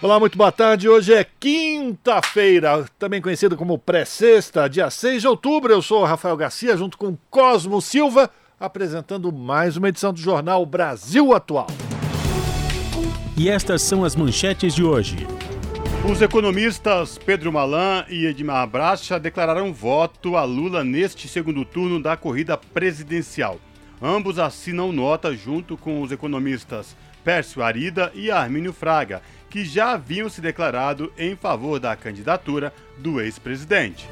Olá, muito boa tarde. Hoje é quinta-feira, também conhecido como pré-sexta, dia 6 de outubro. Eu sou o Rafael Garcia, junto com Cosmo Silva, apresentando mais uma edição do jornal Brasil Atual. E estas são as manchetes de hoje. Os economistas Pedro Malan e Edmar Bracha declararam voto a Lula neste segundo turno da corrida presidencial. Ambos assinam nota junto com os economistas Pércio Arida e Armínio Fraga que já haviam se declarado em favor da candidatura do ex-presidente.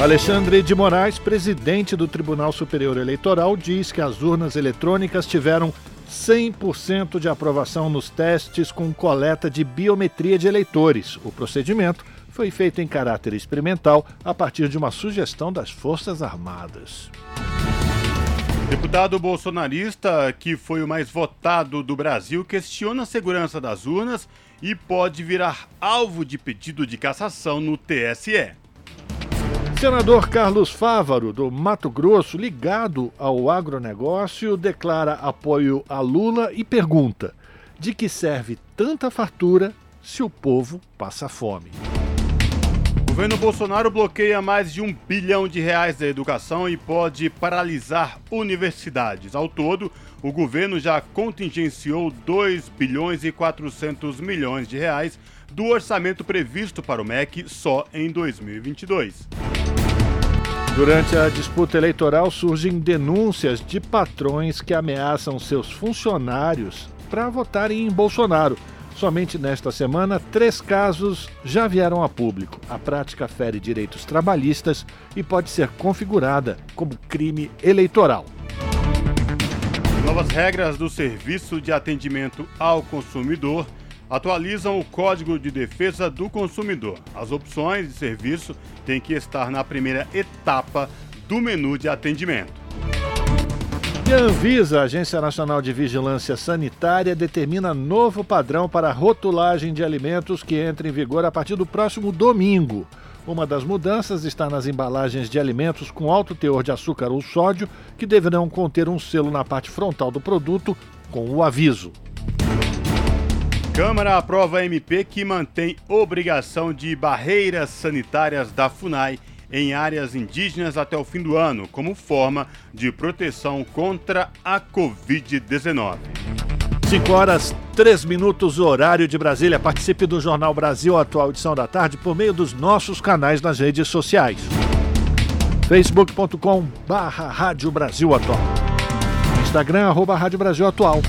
Alexandre de Moraes, presidente do Tribunal Superior Eleitoral, diz que as urnas eletrônicas tiveram 100% de aprovação nos testes com coleta de biometria de eleitores. O procedimento foi feito em caráter experimental a partir de uma sugestão das Forças Armadas. Deputado bolsonarista, que foi o mais votado do Brasil, questiona a segurança das urnas e pode virar alvo de pedido de cassação no TSE. Senador Carlos Fávaro, do Mato Grosso, ligado ao agronegócio, declara apoio a Lula e pergunta: de que serve tanta fartura se o povo passa fome? O governo Bolsonaro bloqueia mais de um bilhão de reais da educação e pode paralisar universidades. Ao todo, o governo já contingenciou 2 bilhões e 400 milhões de reais do orçamento previsto para o MEC só em 2022. Durante a disputa eleitoral surgem denúncias de patrões que ameaçam seus funcionários para votarem em Bolsonaro. Somente nesta semana, três casos já vieram a público. A prática fere direitos trabalhistas e pode ser configurada como crime eleitoral. Novas regras do Serviço de Atendimento ao Consumidor atualizam o Código de Defesa do Consumidor. As opções de serviço têm que estar na primeira etapa do menu de atendimento. A Anvisa, Agência Nacional de Vigilância Sanitária, determina novo padrão para a rotulagem de alimentos que entra em vigor a partir do próximo domingo. Uma das mudanças está nas embalagens de alimentos com alto teor de açúcar ou sódio, que deverão conter um selo na parte frontal do produto com o aviso. Câmara aprova MP que mantém obrigação de barreiras sanitárias da FUNAI em áreas indígenas até o fim do ano, como forma de proteção contra a Covid-19. 5 horas 3 minutos, horário de Brasília. Participe do Jornal Brasil Atual Edição da Tarde por meio dos nossos canais nas redes sociais. facebook.com barra Rádio Brasil Atual. Instagram, arroba Rádio Brasil Atual.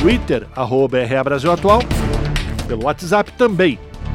Twitter, arroba RA Brasil Atual. Pelo WhatsApp também,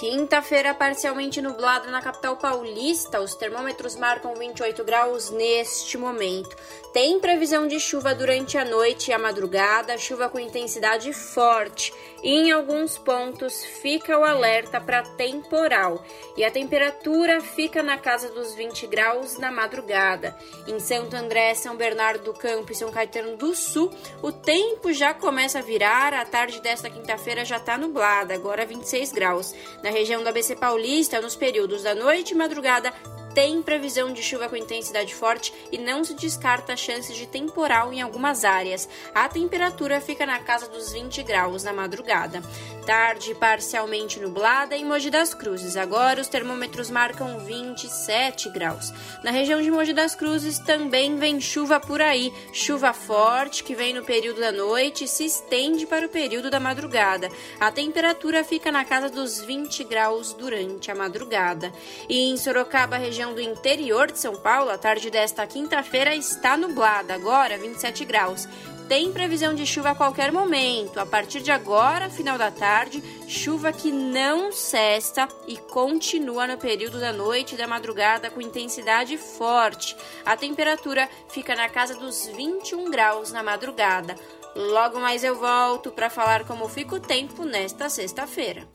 Quinta-feira parcialmente nublada na capital paulista. Os termômetros marcam 28 graus neste momento. Tem previsão de chuva durante a noite e a madrugada, chuva com intensidade forte. E em alguns pontos fica o alerta para temporal. E a temperatura fica na casa dos 20 graus na madrugada. Em Santo André, São Bernardo do Campo e São Caetano do Sul, o tempo já começa a virar. A tarde desta quinta-feira já está nublada, agora 26 graus. Na região do ABC Paulista, nos períodos da noite e madrugada, tem previsão de chuva com intensidade forte e não se descarta a chance de temporal em algumas áreas. A temperatura fica na casa dos 20 graus na madrugada. Tarde parcialmente nublada em Mogi das Cruzes. Agora os termômetros marcam 27 graus. Na região de Mogi das Cruzes também vem chuva por aí. Chuva forte que vem no período da noite e se estende para o período da madrugada. A temperatura fica na casa dos 20 graus durante a madrugada. E em Sorocaba, região região do interior de São Paulo, a tarde desta quinta-feira está nublada, agora 27 graus. Tem previsão de chuva a qualquer momento. A partir de agora, final da tarde, chuva que não cessa e continua no período da noite e da madrugada com intensidade forte. A temperatura fica na casa dos 21 graus na madrugada. Logo mais eu volto para falar como fica o tempo nesta sexta-feira.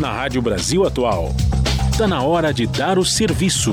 Na Rádio Brasil Atual, está na hora de dar o serviço.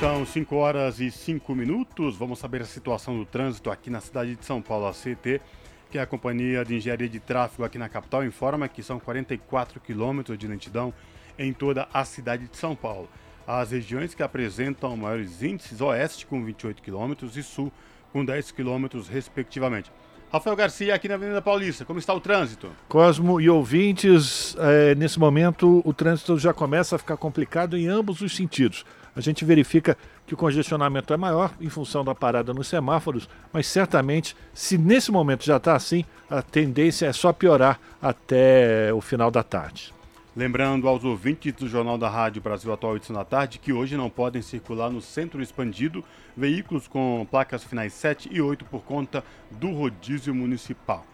São 5 horas e 5 minutos. Vamos saber a situação do trânsito aqui na cidade de São Paulo. A CT, que é a Companhia de Engenharia de Tráfego aqui na capital, informa que são 44 quilômetros de lentidão em toda a cidade de São Paulo. As regiões que apresentam maiores índices, oeste com 28 quilômetros e sul com 10 quilômetros, respectivamente. Rafael Garcia, aqui na Avenida Paulista, como está o trânsito? Cosmo e ouvintes, é, nesse momento o trânsito já começa a ficar complicado em ambos os sentidos. A gente verifica que o congestionamento é maior em função da parada nos semáforos, mas certamente, se nesse momento já está assim, a tendência é só piorar até o final da tarde. Lembrando aos ouvintes do Jornal da Rádio Brasil Atual Edição da Tarde que hoje não podem circular no centro expandido veículos com placas finais 7 e 8 por conta do rodízio municipal.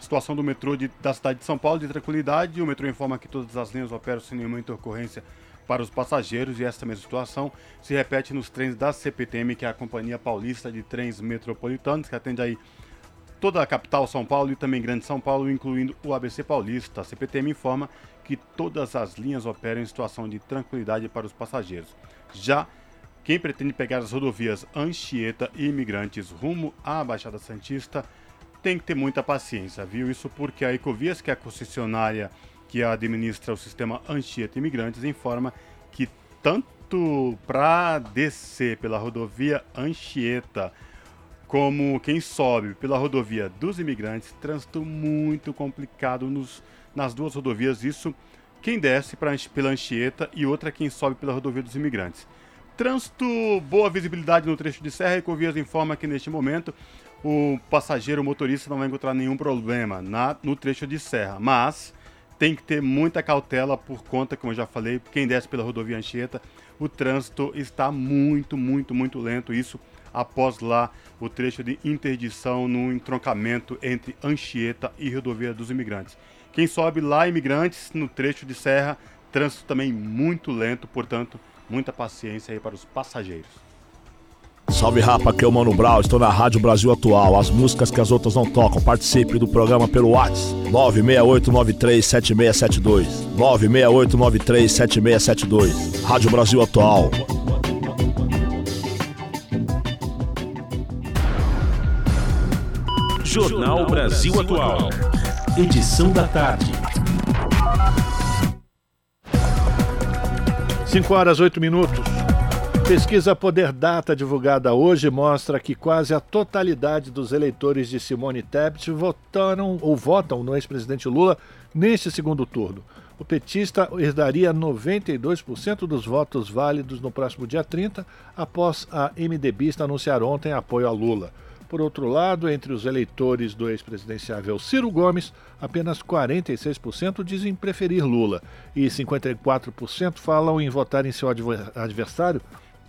Situação do metrô de, da cidade de São Paulo de tranquilidade. O metrô informa que todas as linhas operam sem nenhuma intercorrência para os passageiros e esta mesma situação se repete nos trens da CPTM, que é a Companhia Paulista de Trens Metropolitanos, que atende aí toda a capital São Paulo e também Grande São Paulo, incluindo o ABC Paulista. A CPTM informa que todas as linhas operam em situação de tranquilidade para os passageiros. Já quem pretende pegar as rodovias Anchieta e Imigrantes rumo à Baixada Santista tem que ter muita paciência, viu? Isso porque a Ecovias, que é a concessionária que administra o sistema Anchieta Imigrantes, informa que tanto para descer pela rodovia Anchieta como quem sobe pela rodovia dos imigrantes, trânsito muito complicado nos, nas duas rodovias. Isso quem desce pra, pela Anchieta e outra quem sobe pela rodovia dos imigrantes. Trânsito, boa visibilidade no trecho de serra. Ecovias informa que neste momento o passageiro, o motorista, não vai encontrar nenhum problema na, no trecho de serra, mas tem que ter muita cautela por conta, como eu já falei, quem desce pela rodovia Anchieta, o trânsito está muito, muito, muito lento. Isso após lá o trecho de interdição no entroncamento entre Anchieta e Rodovia dos Imigrantes. Quem sobe lá, imigrantes, no trecho de serra, trânsito também muito lento, portanto, muita paciência aí para os passageiros. Salve rapa, aqui é o Mano Brown, estou na Rádio Brasil Atual. As músicas que as outras não tocam. Participe do programa pelo WhatsApp 968937672. 968937672. Rádio Brasil Atual. Jornal Brasil Atual. Edição da tarde. 5 horas 8 minutos. Pesquisa Poder Data divulgada hoje mostra que quase a totalidade dos eleitores de Simone Tebet votaram ou votam no ex-presidente Lula neste segundo turno. O petista herdaria 92% dos votos válidos no próximo dia 30, após a MDBista anunciar ontem apoio a Lula. Por outro lado, entre os eleitores do ex-presidenciável Ciro Gomes, apenas 46% dizem preferir Lula e 54% falam em votar em seu adversário,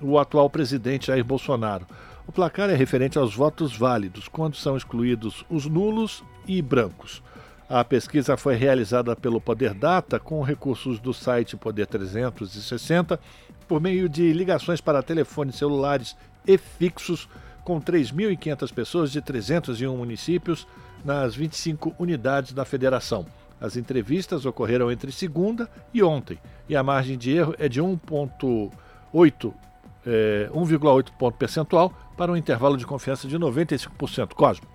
o atual presidente Jair Bolsonaro. O placar é referente aos votos válidos, quando são excluídos os nulos e brancos. A pesquisa foi realizada pelo Poder Data com recursos do site Poder 360 por meio de ligações para telefones celulares e fixos com 3.500 pessoas de 301 municípios nas 25 unidades da federação. As entrevistas ocorreram entre segunda e ontem e a margem de erro é de 1,8 é, 1,8 ponto percentual para um intervalo de confiança de 95%. Cosmo.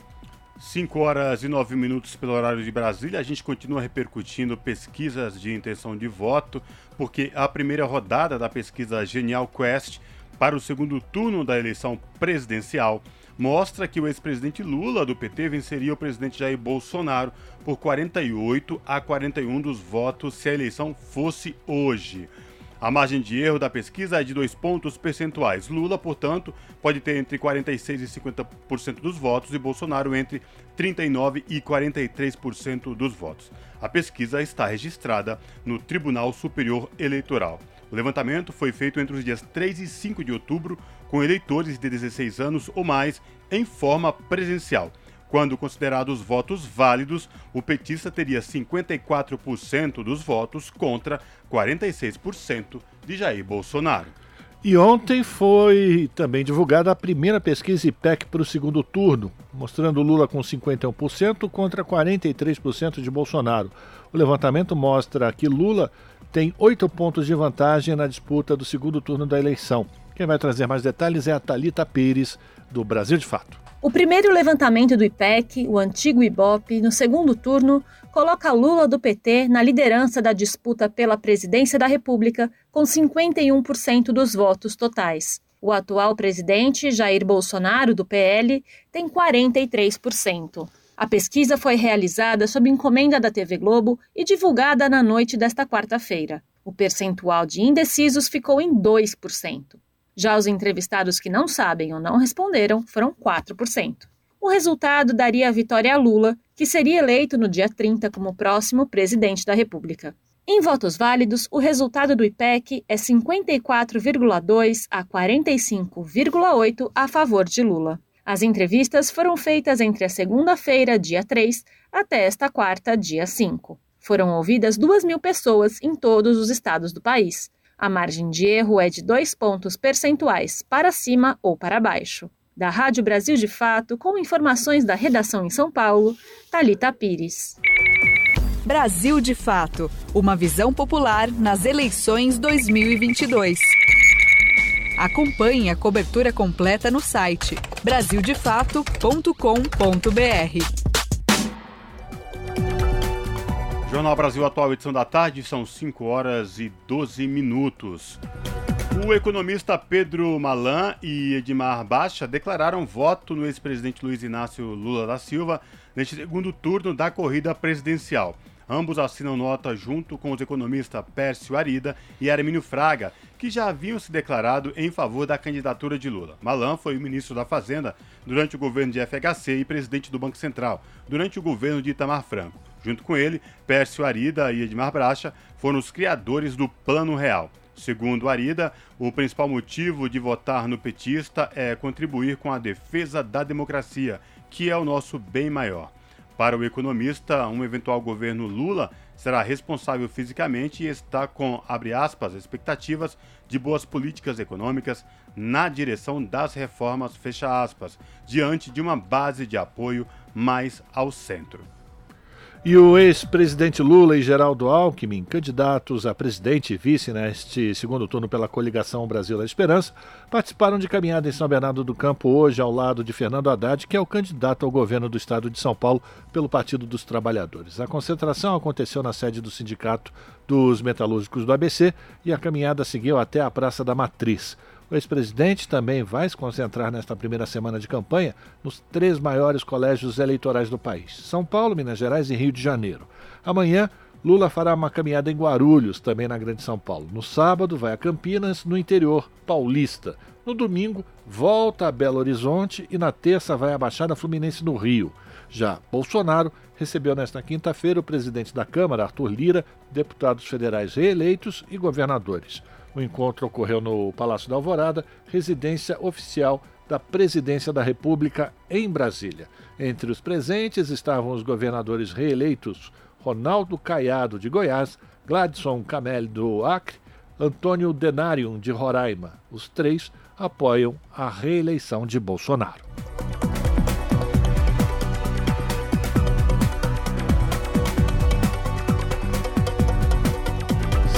5 horas e 9 minutos pelo horário de Brasília. A gente continua repercutindo pesquisas de intenção de voto, porque a primeira rodada da pesquisa Genial Quest para o segundo turno da eleição presidencial mostra que o ex-presidente Lula do PT venceria o presidente Jair Bolsonaro por 48 a 41 dos votos se a eleição fosse hoje. A margem de erro da pesquisa é de dois pontos percentuais. Lula, portanto, pode ter entre 46% e 50% dos votos e Bolsonaro entre 39% e 43% dos votos. A pesquisa está registrada no Tribunal Superior Eleitoral. O levantamento foi feito entre os dias 3 e 5 de outubro, com eleitores de 16 anos ou mais em forma presencial. Quando considerados votos válidos, o petista teria 54% dos votos contra 46% de Jair Bolsonaro. E ontem foi também divulgada a primeira pesquisa IPEC para o segundo turno, mostrando Lula com 51% contra 43% de Bolsonaro. O levantamento mostra que Lula tem oito pontos de vantagem na disputa do segundo turno da eleição. Quem vai trazer mais detalhes é a Talita Pires, do Brasil de Fato. O primeiro levantamento do IPEC, o antigo IBOP, no segundo turno, coloca Lula do PT na liderança da disputa pela presidência da República, com 51% dos votos totais. O atual presidente, Jair Bolsonaro, do PL, tem 43%. A pesquisa foi realizada sob encomenda da TV Globo e divulgada na noite desta quarta-feira. O percentual de indecisos ficou em 2%. Já os entrevistados que não sabem ou não responderam foram 4%. O resultado daria a vitória a Lula, que seria eleito no dia 30 como próximo presidente da República. Em votos válidos, o resultado do IPEC é 54,2 a 45,8 a favor de Lula. As entrevistas foram feitas entre a segunda-feira, dia 3, até esta quarta, dia 5. Foram ouvidas 2 mil pessoas em todos os estados do país. A margem de erro é de dois pontos percentuais, para cima ou para baixo. Da Rádio Brasil de Fato, com informações da redação em São Paulo, Talita Pires. Brasil de Fato Uma visão popular nas eleições 2022. Acompanhe a cobertura completa no site brasildefato.com.br. Jornal Brasil Atual, edição da tarde, são 5 horas e 12 minutos. O economista Pedro Malan e Edmar Baixa declararam voto no ex-presidente Luiz Inácio Lula da Silva neste segundo turno da corrida presidencial. Ambos assinam nota junto com os economistas Pércio Arida e Armínio Fraga, que já haviam se declarado em favor da candidatura de Lula. Malan foi ministro da Fazenda durante o governo de FHC e presidente do Banco Central durante o governo de Itamar Franco. Junto com ele, Pércio Arida e Edmar Bracha foram os criadores do Plano Real. Segundo Arida, o principal motivo de votar no petista é contribuir com a defesa da democracia, que é o nosso bem maior. Para o economista, um eventual governo Lula será responsável fisicamente e está com, abre aspas, expectativas de boas políticas econômicas na direção das reformas, fecha aspas, diante de uma base de apoio mais ao centro. E o ex-presidente Lula e Geraldo Alckmin, candidatos a presidente e vice neste segundo turno pela coligação Brasil da Esperança, participaram de caminhada em São Bernardo do Campo hoje ao lado de Fernando Haddad, que é o candidato ao governo do estado de São Paulo pelo Partido dos Trabalhadores. A concentração aconteceu na sede do Sindicato dos Metalúrgicos do ABC e a caminhada seguiu até a Praça da Matriz. O ex-presidente também vai se concentrar nesta primeira semana de campanha nos três maiores colégios eleitorais do país: São Paulo, Minas Gerais e Rio de Janeiro. Amanhã, Lula fará uma caminhada em Guarulhos, também na Grande São Paulo. No sábado, vai a Campinas, no interior paulista. No domingo, volta a Belo Horizonte e na terça vai à Baixada Fluminense no Rio. Já Bolsonaro recebeu nesta quinta-feira o presidente da Câmara, Arthur Lira, deputados federais reeleitos e governadores. O encontro ocorreu no Palácio da Alvorada, residência oficial da Presidência da República em Brasília. Entre os presentes estavam os governadores reeleitos Ronaldo Caiado, de Goiás, Gladson Camel, do Acre, Antônio Denarium, de Roraima. Os três apoiam a reeleição de Bolsonaro.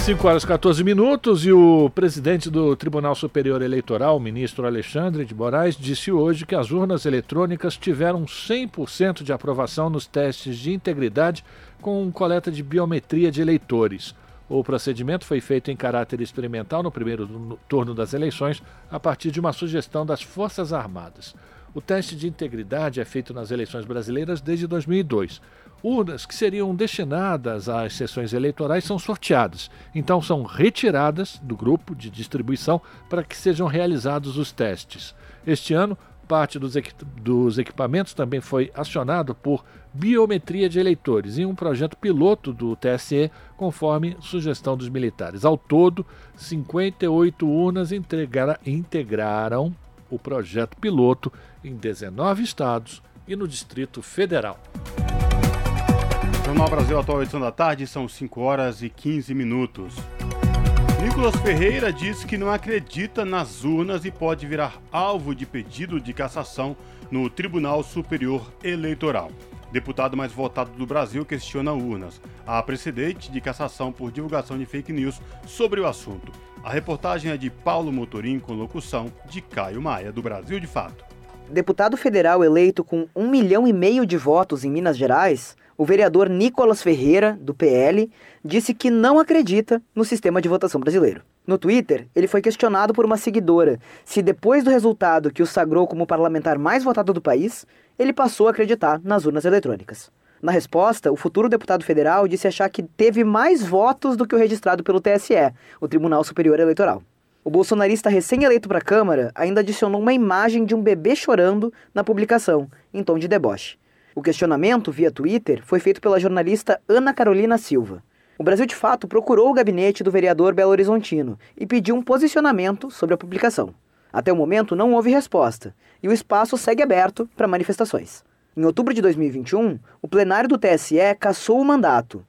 5 horas e 14 minutos e o presidente do Tribunal Superior Eleitoral, ministro Alexandre de Moraes, disse hoje que as urnas eletrônicas tiveram 100% de aprovação nos testes de integridade com coleta de biometria de eleitores. O procedimento foi feito em caráter experimental no primeiro turno das eleições, a partir de uma sugestão das Forças Armadas. O teste de integridade é feito nas eleições brasileiras desde 2002 urnas que seriam destinadas às sessões eleitorais são sorteadas. Então são retiradas do grupo de distribuição para que sejam realizados os testes. Este ano, parte dos, dos equipamentos também foi acionado por biometria de eleitores em um projeto piloto do TSE, conforme sugestão dos militares. Ao todo, 58 urnas integraram o projeto piloto em 19 estados e no Distrito Federal. Jornal Brasil Atual, edição da tarde, são 5 horas e 15 minutos. Nicolas Ferreira diz que não acredita nas urnas e pode virar alvo de pedido de cassação no Tribunal Superior Eleitoral. Deputado mais votado do Brasil questiona urnas. Há precedente de cassação por divulgação de fake news sobre o assunto. A reportagem é de Paulo Motorim com locução de Caio Maia, do Brasil de Fato. Deputado federal eleito com um milhão e meio de votos em Minas Gerais, o vereador Nicolas Ferreira, do PL, disse que não acredita no sistema de votação brasileiro. No Twitter, ele foi questionado por uma seguidora se, depois do resultado que o sagrou como parlamentar mais votado do país, ele passou a acreditar nas urnas eletrônicas. Na resposta, o futuro deputado federal disse achar que teve mais votos do que o registrado pelo TSE, o Tribunal Superior Eleitoral. O bolsonarista recém-eleito para a Câmara ainda adicionou uma imagem de um bebê chorando na publicação, em tom de deboche. O questionamento, via Twitter, foi feito pela jornalista Ana Carolina Silva. O Brasil de Fato procurou o gabinete do vereador Belo Horizontino e pediu um posicionamento sobre a publicação. Até o momento não houve resposta e o espaço segue aberto para manifestações. Em outubro de 2021, o plenário do TSE cassou o mandato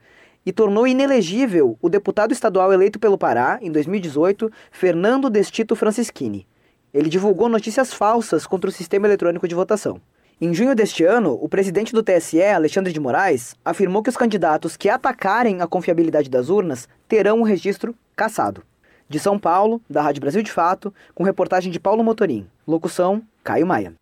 e tornou inelegível o deputado estadual eleito pelo Pará, em 2018, Fernando Destito Francischini. Ele divulgou notícias falsas contra o sistema eletrônico de votação. Em junho deste ano, o presidente do TSE, Alexandre de Moraes, afirmou que os candidatos que atacarem a confiabilidade das urnas terão o registro cassado. De São Paulo, da Rádio Brasil de Fato, com reportagem de Paulo Motorim. Locução: Caio Maia.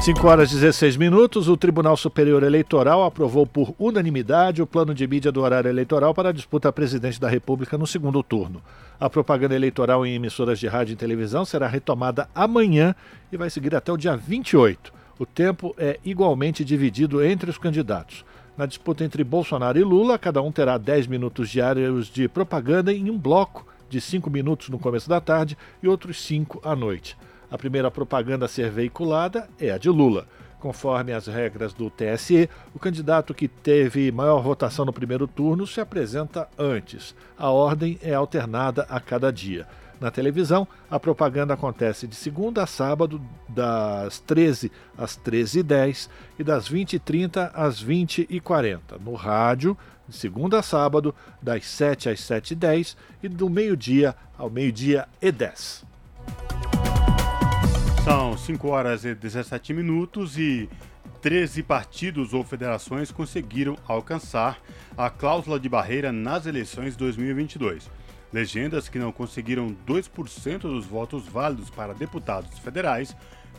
5 horas e 16 minutos, o Tribunal Superior Eleitoral aprovou por unanimidade o plano de mídia do horário eleitoral para a disputa a presidente da República no segundo turno. A propaganda eleitoral em emissoras de rádio e televisão será retomada amanhã e vai seguir até o dia 28. O tempo é igualmente dividido entre os candidatos. Na disputa entre Bolsonaro e Lula, cada um terá 10 minutos diários de propaganda em um bloco de 5 minutos no começo da tarde e outros 5 à noite. A primeira propaganda a ser veiculada é a de Lula. Conforme as regras do TSE, o candidato que teve maior votação no primeiro turno se apresenta antes. A ordem é alternada a cada dia. Na televisão, a propaganda acontece de segunda a sábado, das 13 às 13h10 e das 20h30 às 20h40. No rádio, de segunda a sábado, das 7 às 7h10 e do meio-dia ao meio-dia e 10. São 5 horas e 17 minutos e 13 partidos ou federações conseguiram alcançar a cláusula de barreira nas eleições 2022. Legendas que não conseguiram 2% dos votos válidos para deputados federais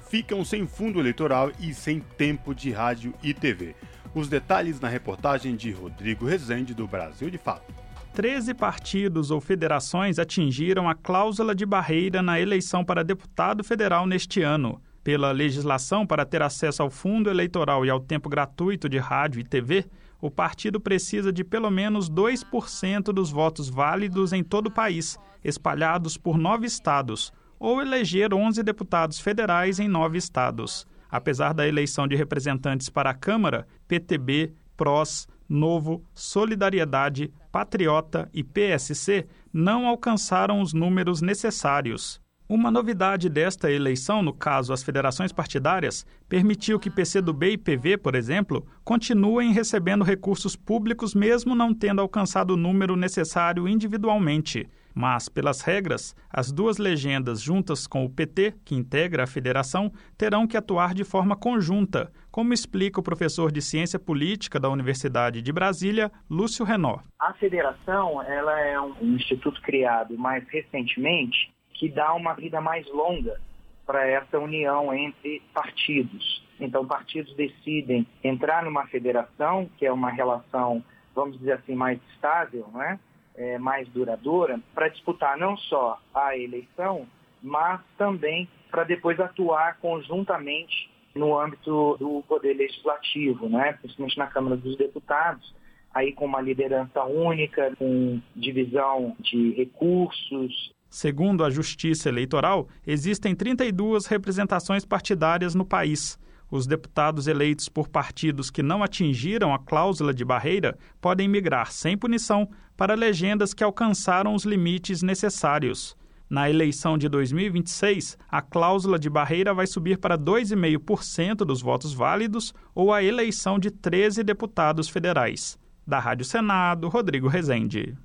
ficam sem fundo eleitoral e sem tempo de rádio e TV. Os detalhes na reportagem de Rodrigo Rezende, do Brasil de Fato. 13 partidos ou federações atingiram a cláusula de barreira na eleição para deputado federal neste ano. Pela legislação para ter acesso ao fundo eleitoral e ao tempo gratuito de rádio e TV, o partido precisa de pelo menos 2% dos votos válidos em todo o país, espalhados por nove estados, ou eleger 11 deputados federais em nove estados. Apesar da eleição de representantes para a Câmara, PTB, PROS, Novo, Solidariedade, Patriota e PSC não alcançaram os números necessários. Uma novidade desta eleição, no caso as federações partidárias, permitiu que PCdoB e PV, por exemplo, continuem recebendo recursos públicos mesmo não tendo alcançado o número necessário individualmente. Mas, pelas regras, as duas legendas, juntas com o PT, que integra a federação, terão que atuar de forma conjunta, como explica o professor de Ciência Política da Universidade de Brasília, Lúcio Renó. A federação ela é um instituto criado mais recentemente que dá uma vida mais longa para essa união entre partidos. Então, partidos decidem entrar numa federação, que é uma relação, vamos dizer assim, mais estável, né? É, mais duradoura, para disputar não só a eleição, mas também para depois atuar conjuntamente no âmbito do poder legislativo, né? principalmente na Câmara dos Deputados, aí com uma liderança única, com divisão de recursos, Segundo a Justiça Eleitoral, existem 32 representações partidárias no país. Os deputados eleitos por partidos que não atingiram a cláusula de barreira podem migrar sem punição para legendas que alcançaram os limites necessários. Na eleição de 2026, a cláusula de barreira vai subir para 2,5% dos votos válidos ou a eleição de 13 deputados federais. Da Rádio Senado, Rodrigo Rezende.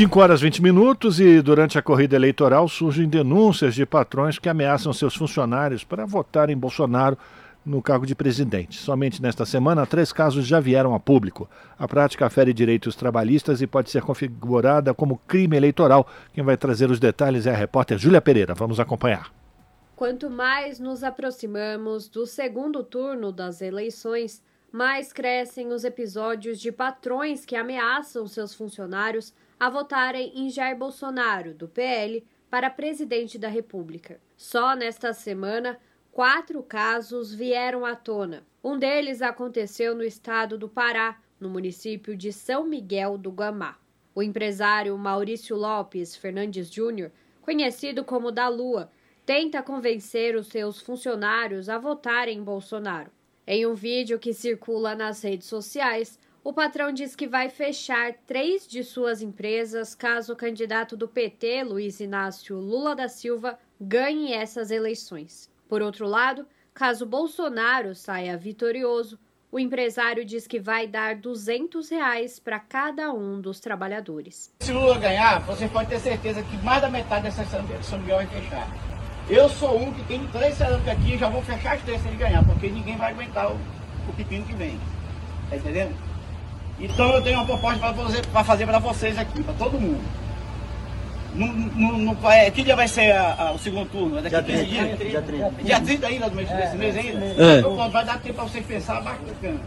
5 horas 20 minutos e durante a corrida eleitoral surgem denúncias de patrões que ameaçam seus funcionários para votar em Bolsonaro no cargo de presidente. Somente nesta semana, três casos já vieram a público. A prática fere direitos trabalhistas e pode ser configurada como crime eleitoral. Quem vai trazer os detalhes é a repórter Júlia Pereira. Vamos acompanhar. Quanto mais nos aproximamos do segundo turno das eleições, mais crescem os episódios de patrões que ameaçam seus funcionários a votarem em Jair Bolsonaro, do PL, para presidente da República. Só nesta semana, quatro casos vieram à tona. Um deles aconteceu no estado do Pará, no município de São Miguel do Guamá. O empresário Maurício Lopes Fernandes Júnior, conhecido como da Lua, tenta convencer os seus funcionários a votarem em Bolsonaro. Em um vídeo que circula nas redes sociais, o patrão diz que vai fechar três de suas empresas caso o candidato do PT, Luiz Inácio Lula da Silva, ganhe essas eleições. Por outro lado, caso Bolsonaro saia vitorioso, o empresário diz que vai dar 200 reais para cada um dos trabalhadores. Se Lula ganhar, você pode ter certeza que mais da metade dessa São Miguel vai fechar. Eu sou um que tem três cerâmicas aqui e já vou fechar as três se ele ganhar, porque ninguém vai aguentar o, o pepino que vem. Tá entendendo? Então eu tenho uma proposta para fazer para fazer para vocês aqui, para todo mundo. No, no, no, é, que dia vai ser a, a, o segundo turno? É daqui dia 15 dias? Dia 30. Dia 30 ainda do mês, é, desse mês ainda? É. Então vai dar tempo para vocês pensar bacana.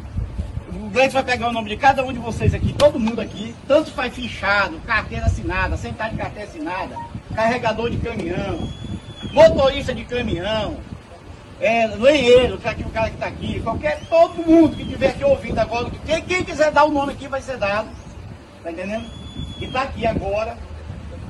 O Gleice vai pegar o nome de cada um de vocês aqui, todo mundo aqui, tanto faz fichado, carteira assinada, sentar de carteira assinada, carregador de caminhão, motorista de caminhão, é, lenheiro, que aqui, o cara que está aqui, qualquer, todo mundo que estiver aqui ouvindo agora, quem, quem, quiser dar o nome aqui vai ser dado, tá entendendo? Que está aqui agora,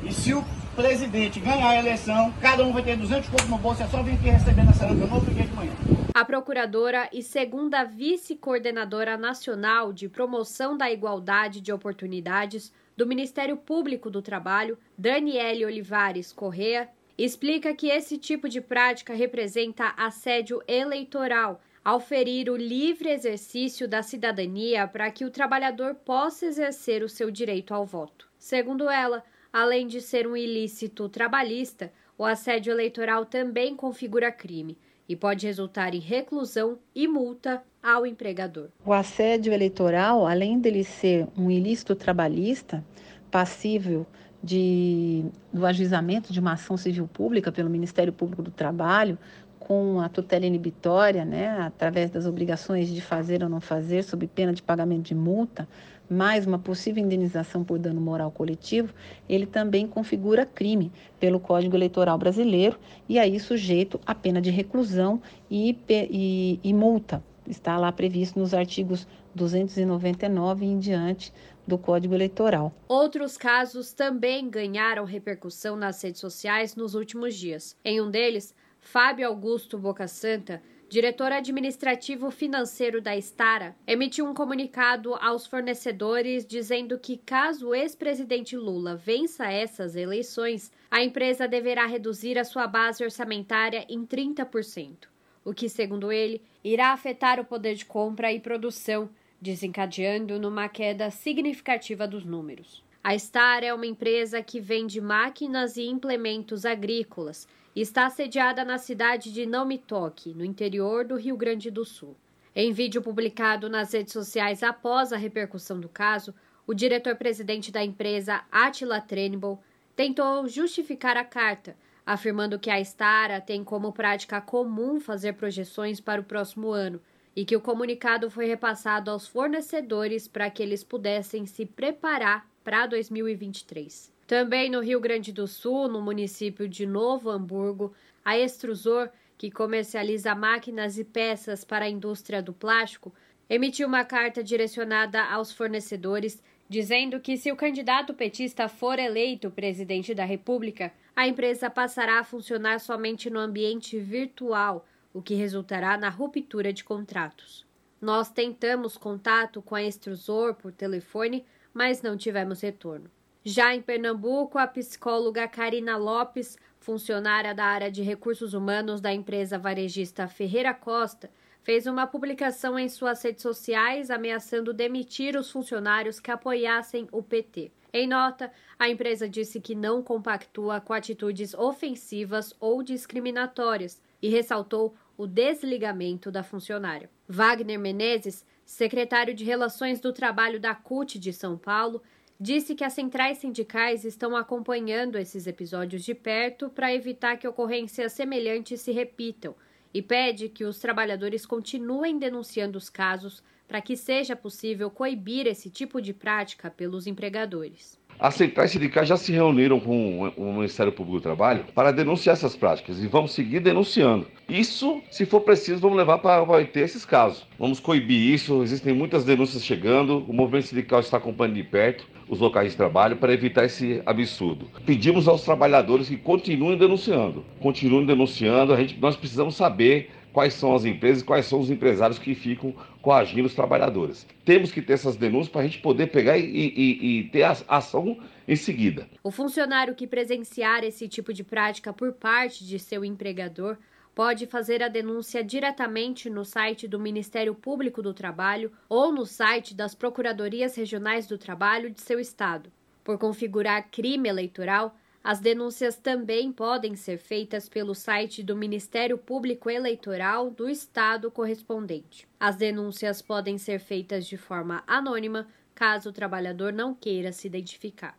e se o presidente ganhar a eleição, cada um vai ter 200 contos no bolso, é só vir aqui receber na cerâmica no outro dia de manhã. A procuradora e segunda vice-coordenadora nacional de promoção da igualdade de oportunidades do Ministério Público do Trabalho, Daniele Olivares Correa, explica que esse tipo de prática representa assédio eleitoral, ao ferir o livre exercício da cidadania para que o trabalhador possa exercer o seu direito ao voto. Segundo ela, além de ser um ilícito trabalhista, o assédio eleitoral também configura crime e pode resultar em reclusão e multa ao empregador. O assédio eleitoral, além dele ser um ilícito trabalhista, passível de, do ajuizamento de uma ação civil pública pelo Ministério Público do Trabalho, com a tutela inibitória, né, através das obrigações de fazer ou não fazer, sob pena de pagamento de multa, mais uma possível indenização por dano moral coletivo, ele também configura crime pelo Código Eleitoral Brasileiro e aí sujeito a pena de reclusão e, e, e multa. Está lá previsto nos artigos 299 e em diante do Código Eleitoral. Outros casos também ganharam repercussão nas redes sociais nos últimos dias. Em um deles, Fábio Augusto Boca Santa, diretor administrativo financeiro da Estara, emitiu um comunicado aos fornecedores dizendo que, caso o ex-presidente Lula vença essas eleições, a empresa deverá reduzir a sua base orçamentária em 30%, o que, segundo ele, irá afetar o poder de compra e produção desencadeando numa queda significativa dos números. A Star é uma empresa que vende máquinas e implementos agrícolas e está sediada na cidade de Não Me Toque, no interior do Rio Grande do Sul. Em vídeo publicado nas redes sociais após a repercussão do caso, o diretor-presidente da empresa, Attila Trenibol, tentou justificar a carta, afirmando que a Stara tem como prática comum fazer projeções para o próximo ano e que o comunicado foi repassado aos fornecedores para que eles pudessem se preparar para 2023. Também no Rio Grande do Sul, no município de Novo Hamburgo, a Extrusor, que comercializa máquinas e peças para a indústria do plástico, emitiu uma carta direcionada aos fornecedores dizendo que se o candidato petista for eleito presidente da República, a empresa passará a funcionar somente no ambiente virtual, o que resultará na ruptura de contratos. Nós tentamos contato com a extrusor por telefone, mas não tivemos retorno. Já em Pernambuco, a psicóloga Karina Lopes, funcionária da área de recursos humanos da empresa varejista Ferreira Costa, fez uma publicação em suas redes sociais ameaçando demitir os funcionários que apoiassem o PT. Em nota, a empresa disse que não compactua com atitudes ofensivas ou discriminatórias e ressaltou o desligamento da funcionária. Wagner Menezes, secretário de Relações do Trabalho da CUT de São Paulo, disse que as centrais sindicais estão acompanhando esses episódios de perto para evitar que ocorrências semelhantes se repitam e pede que os trabalhadores continuem denunciando os casos para que seja possível coibir esse tipo de prática pelos empregadores. As centrais sindicais já se reuniram com o Ministério Público do Trabalho para denunciar essas práticas e vamos seguir denunciando. Isso, se for preciso, vamos levar para ter esses casos. Vamos coibir isso, existem muitas denúncias chegando, o movimento sindical está acompanhando de perto os locais de trabalho para evitar esse absurdo. Pedimos aos trabalhadores que continuem denunciando, continuem denunciando, a gente, nós precisamos saber quais são as empresas e quais são os empresários que ficam coagindo os trabalhadores. Temos que ter essas denúncias para a gente poder pegar e, e, e ter a ação em seguida. O funcionário que presenciar esse tipo de prática por parte de seu empregador pode fazer a denúncia diretamente no site do Ministério Público do Trabalho ou no site das Procuradorias Regionais do Trabalho de seu estado. Por configurar crime eleitoral, as denúncias também podem ser feitas pelo site do Ministério Público Eleitoral do estado correspondente. As denúncias podem ser feitas de forma anônima, caso o trabalhador não queira se identificar.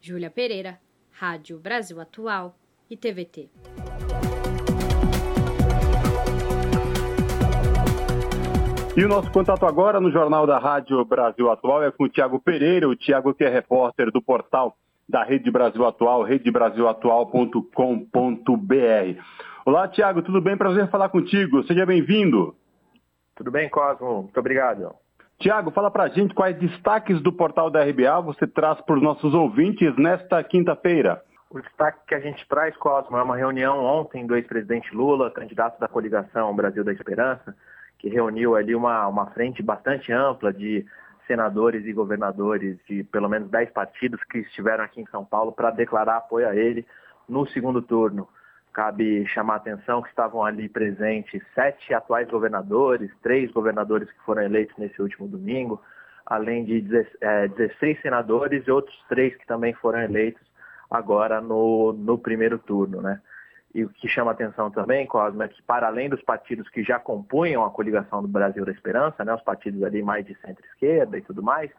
Júlia Pereira, Rádio Brasil Atual e TVT. E o nosso contato agora no Jornal da Rádio Brasil Atual é com o Tiago Pereira, o Tiago que é repórter do portal da Rede Brasil Atual, redebrasilatual.com.br. Olá, Tiago, tudo bem? Prazer falar contigo. Seja bem-vindo. Tudo bem, Cosmo. Muito obrigado. Tiago, fala pra gente quais destaques do portal da RBA você traz para os nossos ouvintes nesta quinta-feira. O destaque que a gente traz, Cosmo, é uma reunião ontem do ex-presidente Lula, candidato da coligação Brasil da Esperança, que reuniu ali uma, uma frente bastante ampla de senadores e governadores de pelo menos 10 partidos que estiveram aqui em São Paulo para declarar apoio a ele no segundo turno. Cabe chamar a atenção que estavam ali presentes sete atuais governadores, três governadores que foram eleitos nesse último domingo, além de 16 é, senadores e outros três que também foram eleitos agora no, no primeiro turno, né? E o que chama atenção também, Cosme, é que para além dos partidos que já compunham a coligação do Brasil da Esperança, né, os partidos ali mais de centro-esquerda e tudo mais,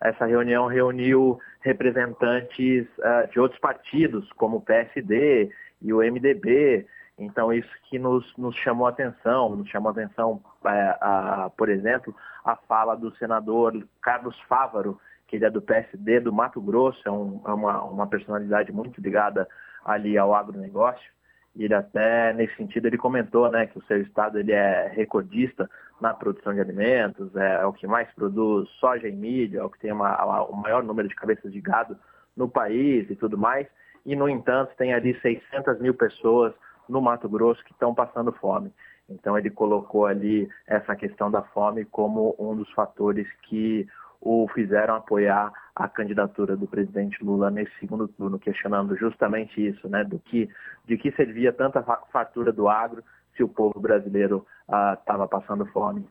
essa reunião reuniu representantes uh, de outros partidos, como o PSD e o MDB. Então, isso que nos, nos chamou atenção, nos chamou atenção, uh, a, por exemplo, a fala do senador Carlos Fávaro, que ele é do PSD do Mato Grosso, é, um, é uma, uma personalidade muito ligada ali ao agronegócio. E ele até, nesse sentido, ele comentou né, que o seu estado ele é recordista na produção de alimentos, é, é o que mais produz soja e milho, é o que tem uma, o maior número de cabeças de gado no país e tudo mais. E, no entanto, tem ali 600 mil pessoas no Mato Grosso que estão passando fome. Então, ele colocou ali essa questão da fome como um dos fatores que o fizeram apoiar a candidatura do presidente Lula nesse segundo turno, questionando justamente isso, né, do que, de que servia tanta fartura do agro se o povo brasileiro estava ah, passando fome.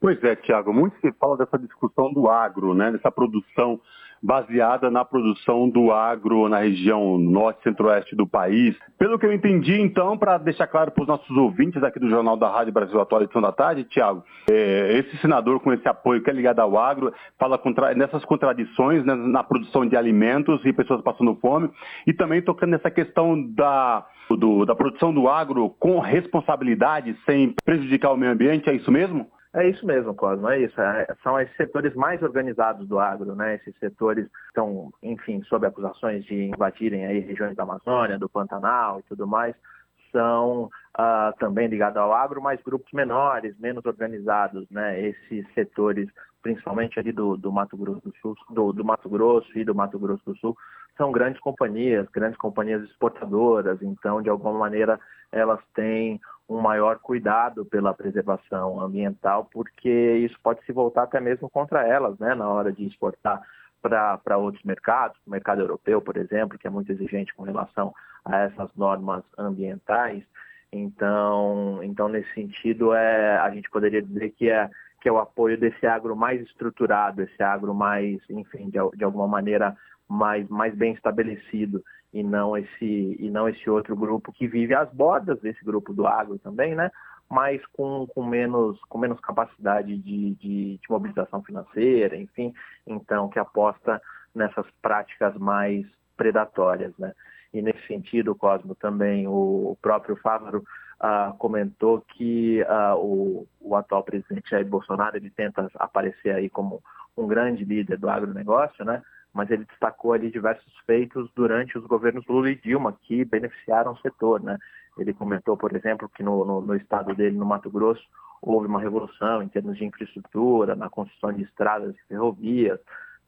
Pois é, Tiago, muito se fala dessa discussão do agro, né, dessa produção baseada na produção do agro na região norte centro-oeste do país. Pelo que eu entendi, então, para deixar claro para os nossos ouvintes aqui do Jornal da Rádio Brasil Atual edição da tarde, Tiago, é, esse senador com esse apoio que é ligado ao agro, fala contra, nessas contradições né, na produção de alimentos e pessoas passando fome, e também tocando nessa questão da, do, da produção do agro com responsabilidade, sem prejudicar o meio ambiente, é isso mesmo? É isso mesmo, Cosmo, é isso. É, são esses setores mais organizados do agro, né? Esses setores estão, enfim, sob acusações de invadirem aí regiões da Amazônia, do Pantanal e tudo mais. são uh, também ligados ao agro, mas grupos menores, menos organizados, né? Esses setores, principalmente ali do, do Mato Grosso do Sul, do, do Mato Grosso e do Mato Grosso do Sul, são grandes companhias, grandes companhias exportadoras, então de alguma maneira elas têm um maior cuidado pela preservação ambiental, porque isso pode se voltar até mesmo contra elas, né, na hora de exportar para outros mercados, o mercado europeu, por exemplo, que é muito exigente com relação a essas normas ambientais. Então, então nesse sentido, é, a gente poderia dizer que é, que é o apoio desse agro mais estruturado, esse agro mais, enfim, de, de alguma maneira mais, mais bem estabelecido e não esse e não esse outro grupo que vive às bordas desse grupo do agro também, né? Mas com, com menos com menos capacidade de, de, de mobilização financeira, enfim, então que aposta nessas práticas mais predatórias, né? E nesse sentido, Cosmo, também o, próprio Fávaro ah, comentou que ah, o, o, atual presidente Jair Bolsonaro ele tenta aparecer aí como um grande líder do agronegócio, né? Mas ele destacou ali diversos feitos durante os governos Lula e Dilma que beneficiaram o setor, né? Ele comentou, por exemplo, que no, no, no, estado dele, no Mato Grosso, houve uma revolução em termos de infraestrutura, na construção de estradas e ferrovias.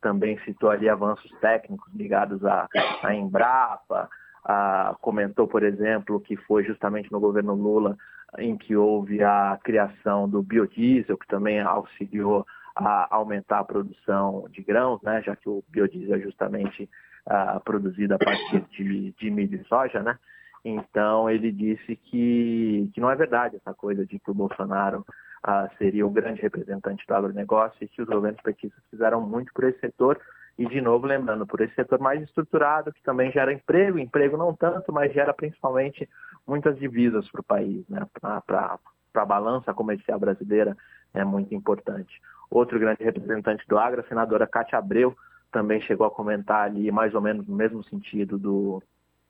Também citou ali avanços técnicos ligados à, à Embrapa. Ah, comentou, por exemplo, que foi justamente no governo Lula em que houve a criação do biodiesel, que também auxiliou a aumentar a produção de grãos, né, já que o biodiesel é justamente uh, produzido a partir de, de milho e soja, né? Então ele disse que, que não é verdade essa coisa de que o Bolsonaro uh, seria o grande representante do agronegócio e que os governos petistas fizeram muito por esse setor e de novo lembrando por esse setor mais estruturado que também gera emprego, emprego não tanto, mas gera principalmente muitas divisas para o país, né? Para a balança comercial brasileira é muito importante. Outro grande representante do agro, a senadora Cátia Abreu, também chegou a comentar ali mais ou menos no mesmo sentido do,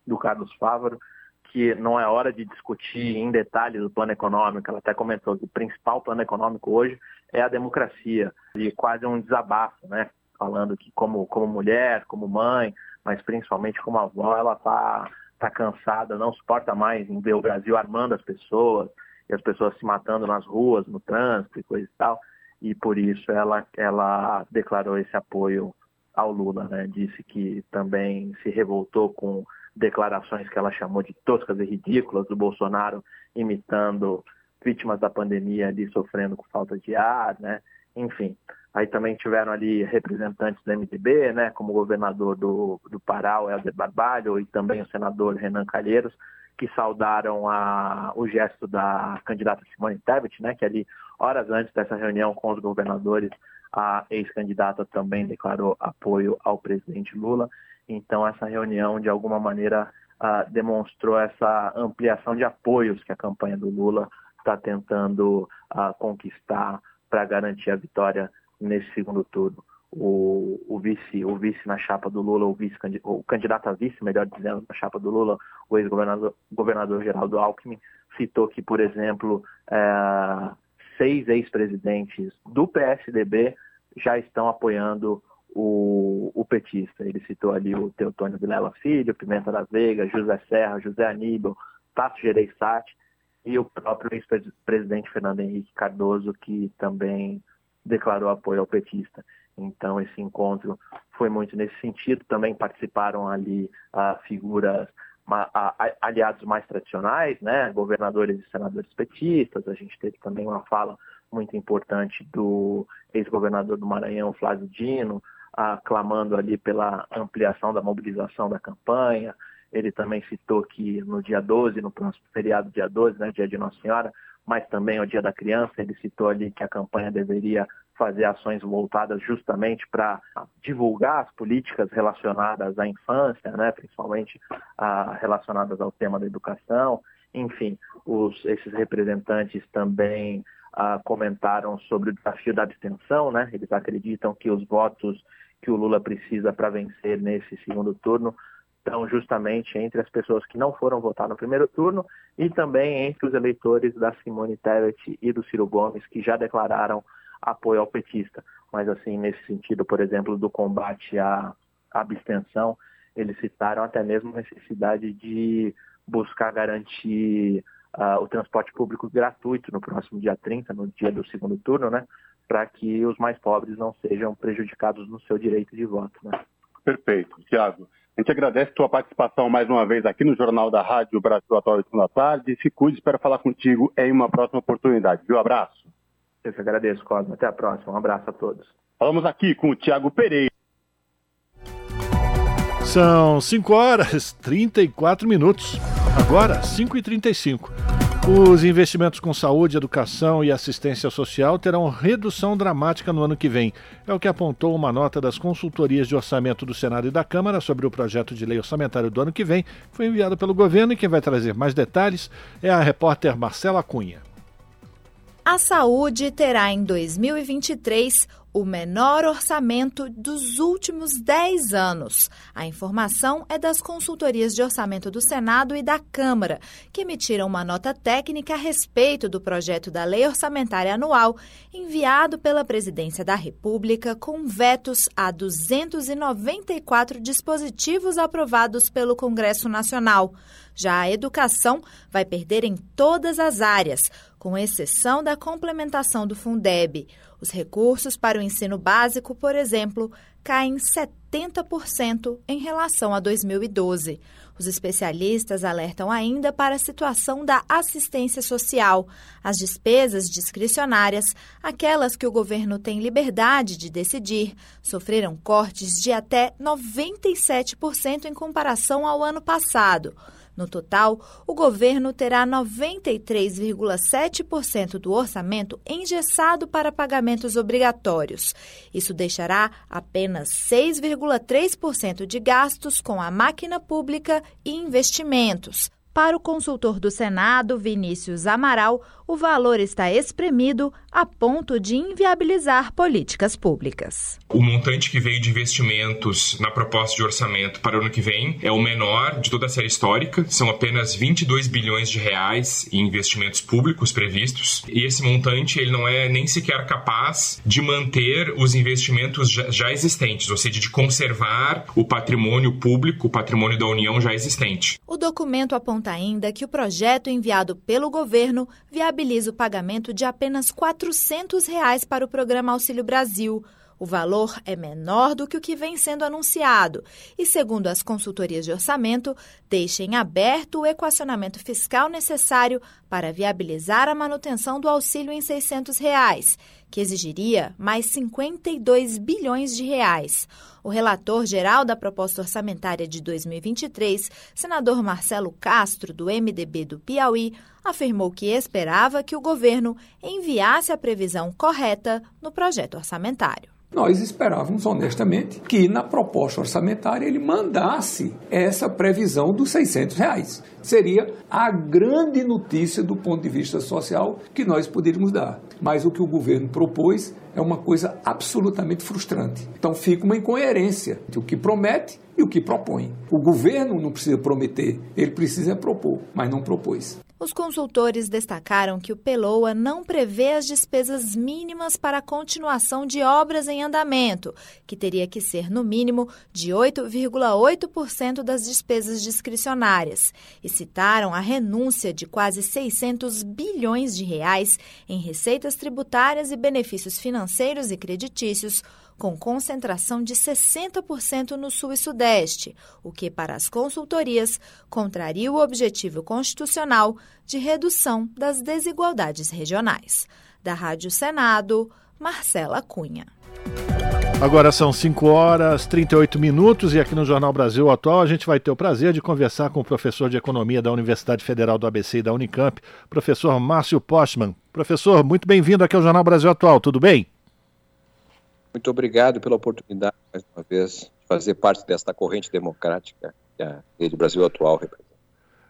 do Carlos Fávaro, que não é hora de discutir em detalhes o plano econômico. Ela até comentou que o principal plano econômico hoje é a democracia, e quase um desabafo, né? Falando que como, como mulher, como mãe, mas principalmente como avó, ela está tá cansada, não suporta mais ver o Brasil armando as pessoas, e as pessoas se matando nas ruas, no trânsito e coisa e tal e por isso ela, ela declarou esse apoio ao Lula, né? Disse que também se revoltou com declarações que ela chamou de toscas e ridículas do Bolsonaro imitando vítimas da pandemia ali sofrendo com falta de ar, né? Enfim, aí também tiveram ali representantes do MDB, né? Como o governador do, do Pará, o Helder Barbalho, e também o senador Renan Calheiros, que saudaram a, o gesto da candidata Simone Tebet, né, que ali, horas antes dessa reunião com os governadores, a ex-candidata também declarou apoio ao presidente Lula. Então, essa reunião, de alguma maneira, uh, demonstrou essa ampliação de apoios que a campanha do Lula está tentando uh, conquistar para garantir a vitória nesse segundo turno o, o, vice, o vice na chapa do Lula, o, vice, o candidato a vice, melhor dizendo, na chapa do Lula, o ex-governador governador Geraldo Alckmin, citou que, por exemplo, é, seis ex-presidentes do PSDB já estão apoiando o, o, petista. Ele citou ali o Teotônio Vilela Filho, Pimenta da Veiga, José Serra, José Aníbal, Tato Gereissati e o próprio ex-presidente Fernando Henrique Cardoso, que também declarou apoio ao petista. Então, esse encontro foi muito nesse sentido. Também participaram ali uh, figuras, aliados mais tradicionais, né? governadores e senadores petistas. A gente teve também uma fala muito importante do ex-governador do Maranhão, Flávio Dino, uh, clamando ali pela ampliação da mobilização da campanha. Ele também citou que no dia 12, no próximo feriado dia 12, né, dia de Nossa Senhora, mas também o Dia da Criança, ele citou ali que a campanha deveria fazer ações voltadas justamente para divulgar as políticas relacionadas à infância, né, principalmente ah, relacionadas ao tema da educação. Enfim, os, esses representantes também ah, comentaram sobre o desafio da abstenção, né? Eles acreditam que os votos que o Lula precisa para vencer nesse segundo turno estão justamente entre as pessoas que não foram votar no primeiro turno e também entre os eleitores da Simone Tebet e do Ciro Gomes, que já declararam apoio ao petista. Mas, assim, nesse sentido, por exemplo, do combate à abstenção, eles citaram até mesmo a necessidade de buscar garantir uh, o transporte público gratuito no próximo dia 30, no dia do segundo turno, né? Para que os mais pobres não sejam prejudicados no seu direito de voto, né? Perfeito. Tiago, a gente agradece a tua participação mais uma vez aqui no Jornal da Rádio Brasil Atual de da tarde. Se cuide, espero falar contigo em uma próxima oportunidade. Viu? Abraço. Eu que agradeço, Cosmo. Até a próxima. Um abraço a todos. Falamos aqui com o Tiago Pereira. São 5 horas 34 minutos. Agora, 5 e 35 os investimentos com saúde, educação e assistência social terão redução dramática no ano que vem. É o que apontou uma nota das consultorias de orçamento do Senado e da Câmara sobre o projeto de lei orçamentário do ano que vem, que foi enviado pelo governo e quem vai trazer mais detalhes é a repórter Marcela Cunha. A saúde terá em 2023 o menor orçamento dos últimos 10 anos. A informação é das consultorias de orçamento do Senado e da Câmara, que emitiram uma nota técnica a respeito do projeto da Lei Orçamentária Anual, enviado pela Presidência da República com vetos a 294 dispositivos aprovados pelo Congresso Nacional. Já a educação vai perder em todas as áreas, com exceção da complementação do Fundeb. Os recursos para o ensino básico, por exemplo, caem 70% em relação a 2012. Os especialistas alertam ainda para a situação da assistência social, as despesas discricionárias, aquelas que o governo tem liberdade de decidir, sofreram cortes de até 97% em comparação ao ano passado. No total, o governo terá 93,7% do orçamento engessado para pagamentos obrigatórios. Isso deixará apenas 6,3% de gastos com a máquina pública e investimentos. Para o consultor do Senado, Vinícius Amaral, o valor está espremido a ponto de inviabilizar políticas públicas. O montante que veio de investimentos na proposta de orçamento para o ano que vem é o menor de toda a série histórica, são apenas 22 bilhões de reais em investimentos públicos previstos, e esse montante ele não é nem sequer capaz de manter os investimentos já, existentes, ou seja, de conservar o patrimônio público, o patrimônio da União já existente. O documento aponta ainda que o projeto enviado pelo governo viabiliza o pagamento de apenas 400 reais para o programa Auxílio Brasil. O valor é menor do que o que vem sendo anunciado e, segundo as consultorias de orçamento, deixa em aberto o equacionamento fiscal necessário para viabilizar a manutenção do auxílio em 600 reais, que exigiria mais 52 bilhões de reais. O relator geral da proposta orçamentária de 2023, senador Marcelo Castro, do MDB do Piauí, afirmou que esperava que o governo enviasse a previsão correta no projeto orçamentário. Nós esperávamos honestamente que na proposta orçamentária ele mandasse essa previsão dos 600 reais. Seria a grande notícia do ponto de vista social que nós poderíamos dar. Mas o que o governo propôs é uma coisa absolutamente frustrante. Então fica uma incoerência entre o que promete e o que propõe. O governo não precisa prometer, ele precisa propor, mas não propôs. Os consultores destacaram que o PELOA não prevê as despesas mínimas para a continuação de obras em andamento, que teria que ser, no mínimo, de 8,8% das despesas discricionárias, e citaram a renúncia de quase 600 bilhões de reais em receitas tributárias e benefícios financeiros e creditícios com concentração de 60% no Sul e Sudeste, o que, para as consultorias, contraria o objetivo constitucional de redução das desigualdades regionais. Da Rádio Senado, Marcela Cunha. Agora são 5 horas 38 minutos e aqui no Jornal Brasil Atual a gente vai ter o prazer de conversar com o professor de Economia da Universidade Federal do ABC e da Unicamp, professor Márcio Postman. Professor, muito bem-vindo aqui ao Jornal Brasil Atual, tudo bem? Muito obrigado pela oportunidade, mais uma vez, de fazer parte desta corrente democrática que a Rede Brasil Atual representa.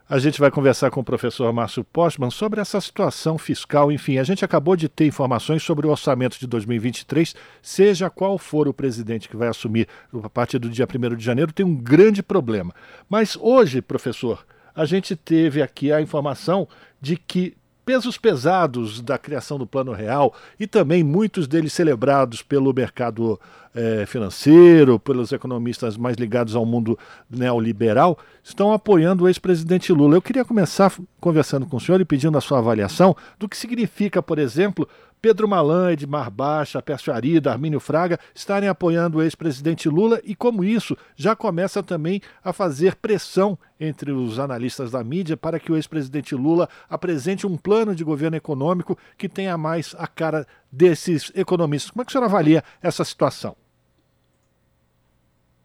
A gente vai conversar com o professor Márcio Postman sobre essa situação fiscal. Enfim, a gente acabou de ter informações sobre o orçamento de 2023, seja qual for o presidente que vai assumir a partir do dia 1 de janeiro, tem um grande problema. Mas hoje, professor, a gente teve aqui a informação de que pesos pesados da criação do Plano Real e também muitos deles celebrados pelo mercado eh, financeiro, pelos economistas mais ligados ao mundo neoliberal, estão apoiando o ex-presidente Lula. Eu queria começar conversando com o senhor e pedindo a sua avaliação do que significa, por exemplo, Pedro Malan, Edmar Baixa, Pércio Arida, Armínio Fraga estarem apoiando o ex-presidente Lula e como isso já começa também a fazer pressão entre os analistas da mídia para que o ex-presidente Lula apresente um plano de governo econômico que tenha mais a cara desses economistas. Como é que o senhor avalia essa situação?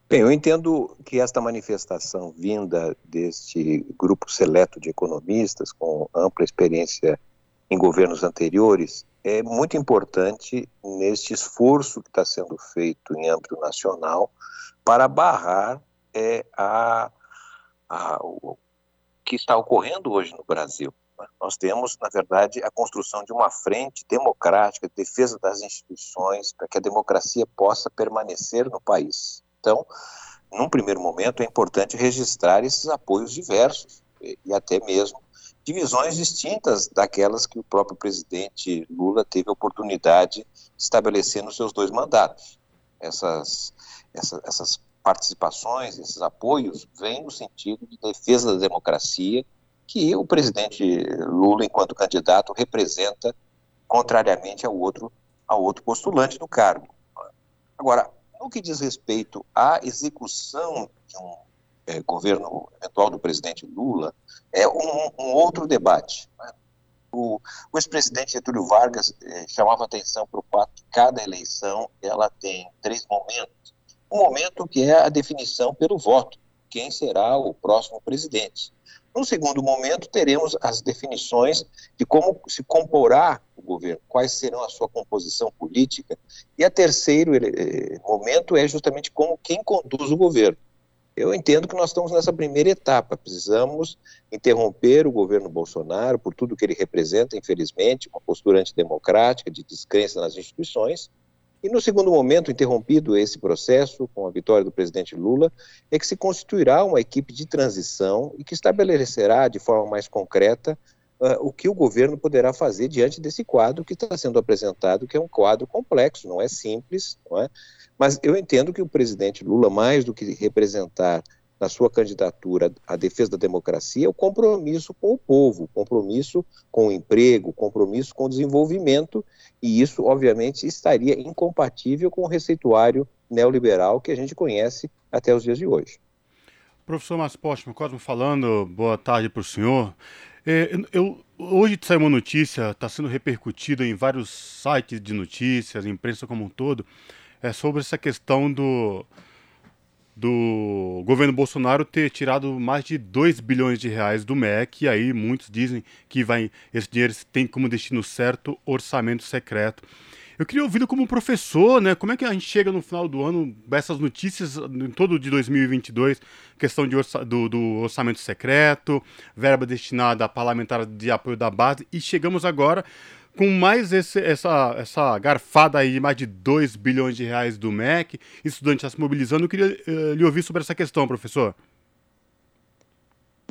Bem, eu entendo que esta manifestação vinda deste grupo seleto de economistas com ampla experiência em governos anteriores é muito importante neste esforço que está sendo feito em âmbito nacional para barrar é, a, a, o que está ocorrendo hoje no Brasil. Nós temos, na verdade, a construção de uma frente democrática, de defesa das instituições, para que a democracia possa permanecer no país. Então, num primeiro momento, é importante registrar esses apoios diversos e até mesmo divisões distintas daquelas que o próprio presidente Lula teve a oportunidade de estabelecer nos seus dois mandatos. Essas, essas, essas participações, esses apoios, vêm no sentido de defesa da democracia que o presidente Lula, enquanto candidato, representa, contrariamente ao outro, ao outro postulante do cargo. Agora, no que diz respeito à execução de um é, governo eventual do presidente Lula, é um, um outro debate. Né? O, o ex-presidente Getúlio Vargas é, chamava atenção para o fato que cada eleição ela tem três momentos. Um momento que é a definição pelo voto, quem será o próximo presidente. No segundo momento, teremos as definições de como se comporá o governo, quais serão a sua composição política. E a terceiro eh, momento é justamente como quem conduz o governo. Eu entendo que nós estamos nessa primeira etapa. Precisamos interromper o governo Bolsonaro por tudo que ele representa, infelizmente, uma postura antidemocrática, de descrença nas instituições. E no segundo momento, interrompido esse processo, com a vitória do presidente Lula, é que se constituirá uma equipe de transição e que estabelecerá de forma mais concreta uh, o que o governo poderá fazer diante desse quadro que está sendo apresentado, que é um quadro complexo, não é simples, não é? Mas eu entendo que o presidente Lula, mais do que representar na sua candidatura a defesa da democracia, é o compromisso com o povo, compromisso com o emprego, compromisso com o desenvolvimento, e isso, obviamente, estaria incompatível com o receituário neoliberal que a gente conhece até os dias de hoje. Professor Maspótimo, Cosmo falando, boa tarde para o senhor. É, eu, hoje saiu uma notícia, está sendo repercutida em vários sites de notícias, imprensa como um todo, é sobre essa questão do, do governo Bolsonaro ter tirado mais de 2 bilhões de reais do MEC, e aí muitos dizem que vai, esse dinheiro tem como destino certo orçamento secreto. Eu queria ouvir como professor, né? Como é que a gente chega no final do ano, essas notícias em todo de 2022, questão de orça, do, do, orçamento secreto, verba destinada a parlamentar de apoio da base, e chegamos agora com mais esse, essa, essa garfada aí de mais de 2 bilhões de reais do MEC, estudante está se mobilizando. Eu queria uh, lhe ouvir sobre essa questão, professor.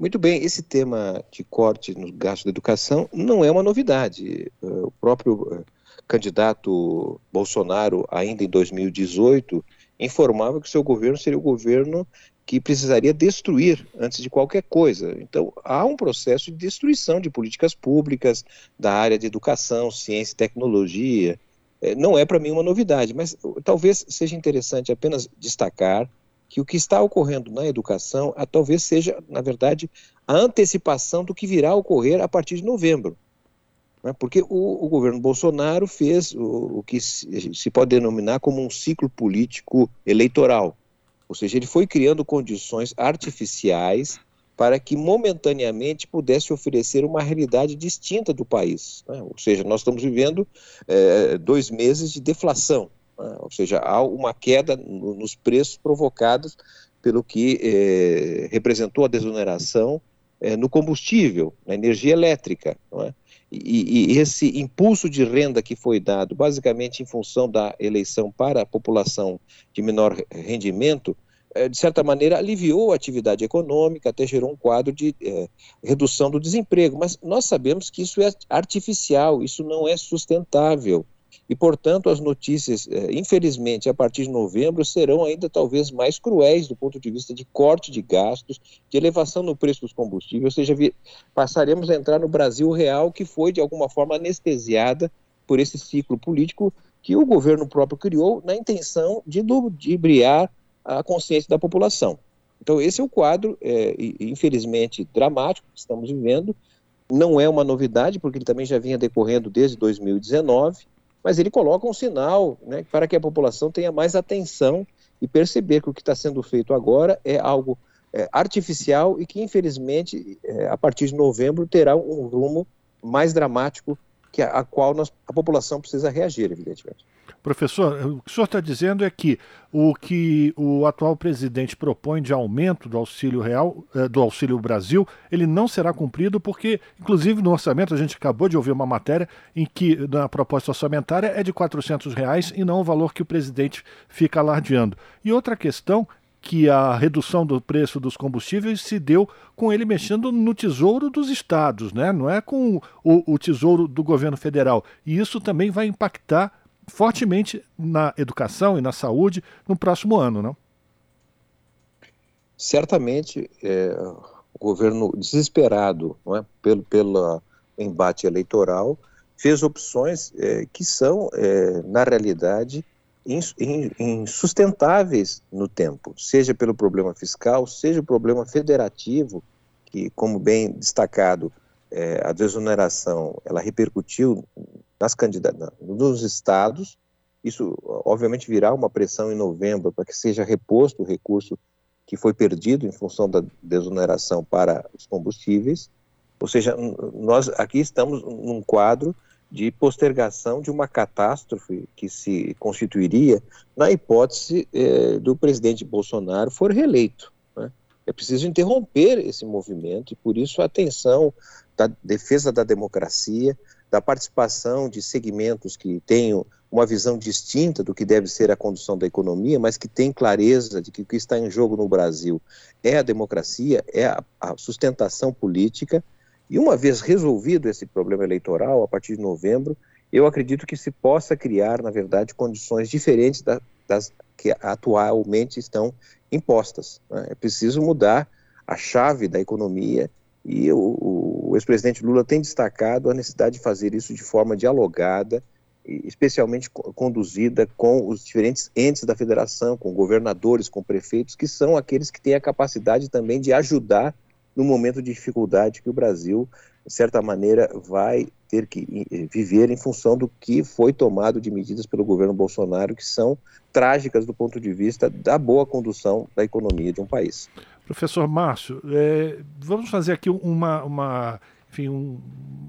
Muito bem, esse tema de corte no gasto da educação não é uma novidade. Uh, o próprio uh, candidato Bolsonaro, ainda em 2018, informava que seu governo seria o governo que precisaria destruir antes de qualquer coisa. Então, há um processo de destruição de políticas públicas da área de educação, ciência e tecnologia. É, não é para mim uma novidade, mas talvez seja interessante apenas destacar que o que está ocorrendo na educação a, talvez seja, na verdade, a antecipação do que virá a ocorrer a partir de novembro. Né? Porque o, o, governo Bolsonaro fez o, o que se, se pode denominar como um ciclo político eleitoral ou seja, ele foi criando condições artificiais para que momentaneamente pudesse oferecer uma realidade distinta do país. Né? Ou seja, nós estamos vivendo é, dois meses de deflação, né? ou seja, há uma queda no, nos preços provocados pelo que é, representou a desoneração é, no combustível, na energia elétrica. Não é? E, e, esse impulso de renda que foi dado, basicamente em função da eleição para a população de menor rendimento, é, de certa maneira, aliviou a atividade econômica, até gerou um quadro de é, redução do desemprego. Mas nós sabemos que isso é artificial, isso não é sustentável. E, portanto, as notícias, é, infelizmente, a partir de novembro, serão ainda talvez mais cruéis do ponto de vista de corte de gastos, de elevação no preço dos combustíveis, ou seja, passaremos a entrar no Brasil real, que foi, de alguma forma, anestesiada por esse ciclo político que o governo próprio criou na intenção de ludibriar a consciência da população. Então, esse é o quadro, é, infelizmente, dramático que estamos vivendo. Não é uma novidade, porque ele também já vinha decorrendo desde 2019 mas ele coloca um sinal né, para que a população tenha mais atenção e perceber que o que está sendo feito agora é algo é, artificial e que, infelizmente, é, a partir de novembro terá um rumo mais dramático que a, a qual nós, a população precisa reagir, evidentemente. Professor, o que o senhor está dizendo é que o que o atual presidente propõe de aumento do auxílio real, eh, do auxílio Brasil, ele não será cumprido porque, inclusive no orçamento, a gente acabou de ouvir uma matéria em que na proposta orçamentária é de 400 reais e não o valor que o presidente fica alardeando. E outra questão que a redução do preço dos combustíveis se deu com ele mexendo no tesouro dos estados, né? não é com o, o tesouro do governo federal. E isso também vai impactar fortemente na educação e na saúde no próximo ano, não? Certamente, é, o governo desesperado não é, pelo, pelo embate eleitoral fez opções é, que são, é, na realidade, insustentáveis no tempo, seja pelo problema fiscal, seja o problema federativo, que, como bem destacado, é, a desoneração ela repercutiu nas candidatas, nos estados. Isso, obviamente, virá uma pressão em novembro para que seja reposto o recurso que foi perdido em função da desoneração para os combustíveis. Ou seja, nós aqui estamos num quadro de postergação de uma catástrofe que se constituiria na hipótese eh, do presidente Bolsonaro for reeleito. Né? É preciso interromper esse movimento e, por isso, a atenção da defesa da democracia, da participação de segmentos que tenham uma visão distinta do que deve ser a condução da economia, mas que tem clareza de que o que está em jogo no Brasil é a democracia, é a, sustentação política. E uma vez resolvido esse problema eleitoral, a partir de novembro, eu acredito que se possa criar, na verdade, condições diferentes da, das que atualmente estão impostas. Né? É preciso mudar a chave da economia e o, o ex-presidente Lula tem destacado a necessidade de fazer isso de forma dialogada, especialmente conduzida com os diferentes entes da federação, com governadores, com prefeitos, que são aqueles que têm a capacidade também de ajudar no momento de dificuldade que o Brasil, de certa maneira, vai ter que viver em função do que foi tomado de medidas pelo governo Bolsonaro, que são trágicas do ponto de vista da boa condução da economia de um país. Professor Márcio, é, vamos fazer aqui uma, uma, enfim, um,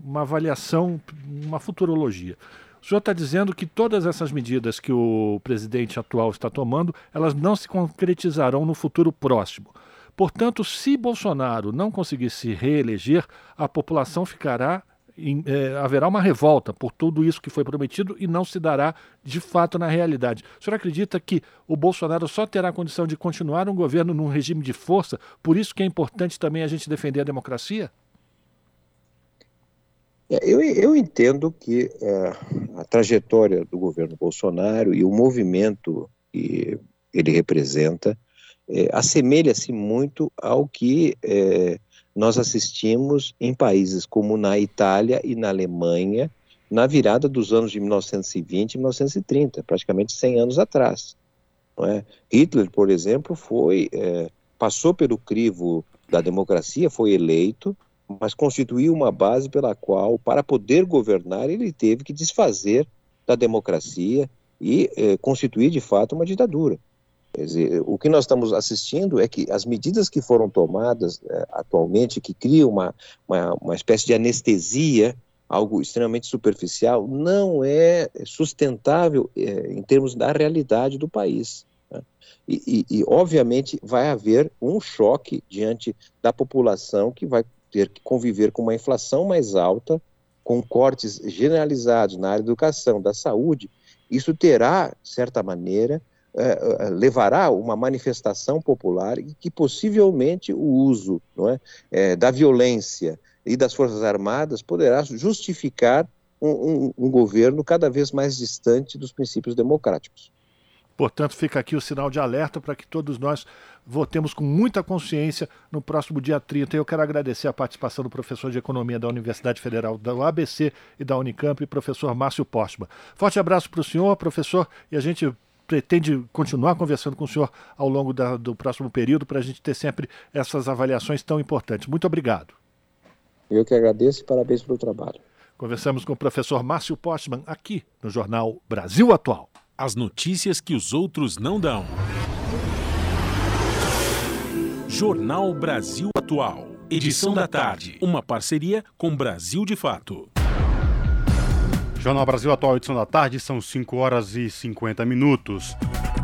uma avaliação, uma futurologia. O senhor está dizendo que todas essas medidas que o presidente atual está tomando, elas não se concretizarão no futuro próximo. Portanto, se Bolsonaro não conseguir se reeleger, a população ficará em, é, haverá uma revolta por tudo isso que foi prometido e não se dará de fato na realidade. O senhor acredita que o Bolsonaro só terá condição de continuar um governo num regime de força? Por isso que é importante também a gente defender a democracia? É, eu, eu, entendo que é, a trajetória do governo Bolsonaro e o movimento que ele representa é, assemelha-se muito ao que nós assistimos em países como na Itália e na Alemanha na virada dos anos de 1920 e 1930, praticamente 100 anos atrás. É? Hitler, por exemplo, foi é, passou pelo crivo da democracia, foi eleito, mas constituiu uma base pela qual, para poder governar, ele teve que desfazer da democracia e é, constituir de fato uma ditadura. Dizer, o que nós estamos assistindo é que as medidas que foram tomadas é, atualmente, que criam uma, uma, uma espécie de anestesia, algo extremamente superficial, não é sustentável é, em termos da realidade do país. Né? E, e, e, obviamente, vai haver um choque diante da população que vai ter que conviver com uma inflação mais alta, com cortes generalizados na área da educação, da saúde. Isso terá, de certa maneira, é, levará uma manifestação popular e que possivelmente o uso é, é da violência e das Forças Armadas poderá justificar um, um, um governo cada vez mais distante dos princípios democráticos. Portanto, fica aqui o sinal de alerta para que todos nós votemos com muita consciência no próximo dia 30. Eu quero agradecer a participação do professor de Economia da Universidade Federal da ABC e da Unicamp, professor Márcio Postma. Forte abraço para o senhor, professor, e a gente pretende continuar conversando com o senhor ao longo da, do próximo período para a gente ter sempre essas avaliações tão importantes. Muito obrigado. Eu que agradeço e parabéns pelo trabalho. Conversamos com o professor Márcio Postman aqui no jornal Brasil Atual. As notícias que os outros não dão. Jornal Brasil Atual. Edição da tarde. Uma parceria com Brasil de Fato. Jornal Brasil Atual, edição da tarde, são 5 horas e 50 minutos.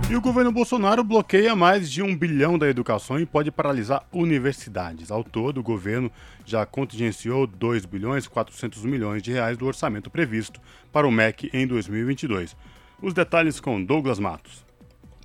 E o governo Bolsonaro bloqueia mais de um bilhão da educação e pode paralisar universidades. Ao todo, o governo já contingenciou 2 bilhões e 400 milhões de reais do orçamento previsto para o MEC em 2022. Os detalhes com Douglas Matos.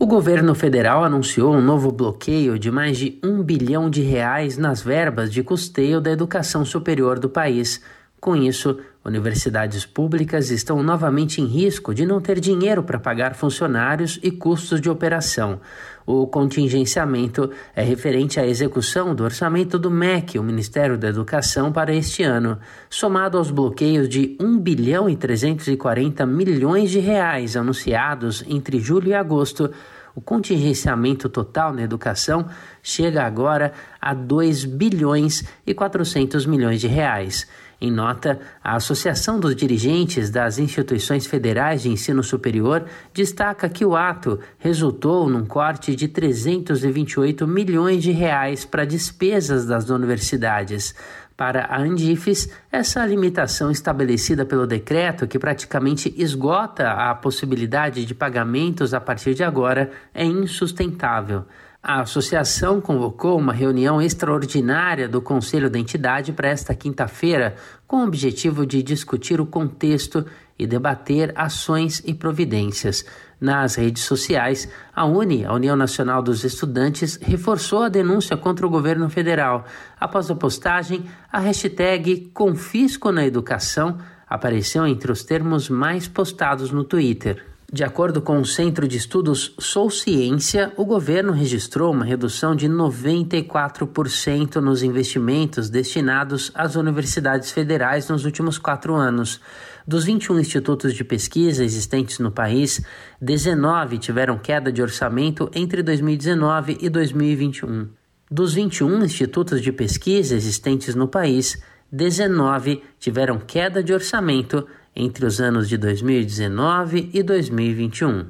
O governo federal anunciou um novo bloqueio de mais de um bilhão de reais nas verbas de custeio da educação superior do país. Com isso, universidades públicas estão novamente em risco de não ter dinheiro para pagar funcionários e custos de operação. O contingenciamento é referente à execução do orçamento do MEC, o Ministério da Educação, para este ano, somado aos bloqueios de 1 bilhão e 340 milhões de reais anunciados entre julho e agosto. O contingenciamento total na educação chega agora a 2 bilhões e 400 milhões de reais. Em nota, a Associação dos Dirigentes das Instituições Federais de Ensino Superior destaca que o ato resultou num corte de 328 milhões de reais para despesas das universidades. Para a Andifes, essa limitação estabelecida pelo decreto, que praticamente esgota a possibilidade de pagamentos a partir de agora, é insustentável. A associação convocou uma reunião extraordinária do Conselho da entidade para esta quinta-feira, com o objetivo de discutir o contexto e debater ações e providências. Nas redes sociais, a UNE, a União Nacional dos Estudantes, reforçou a denúncia contra o governo federal. Após a postagem, a hashtag Confisco na Educação apareceu entre os termos mais postados no Twitter. De acordo com o Centro de Estudos Sou Ciência, o governo registrou uma redução de 94% nos investimentos destinados às universidades federais nos últimos quatro anos. Dos 21 institutos de pesquisa existentes no país, 19 tiveram queda de orçamento entre 2019 e 2021. Dos 21 institutos de pesquisa existentes no país, 19 tiveram queda de orçamento entre os anos de 2019 e 2021.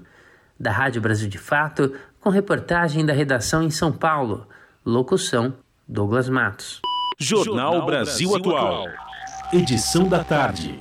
Da Rádio Brasil de Fato, com reportagem da redação em São Paulo. Locução: Douglas Matos. Jornal Brasil Atual. Edição da tarde.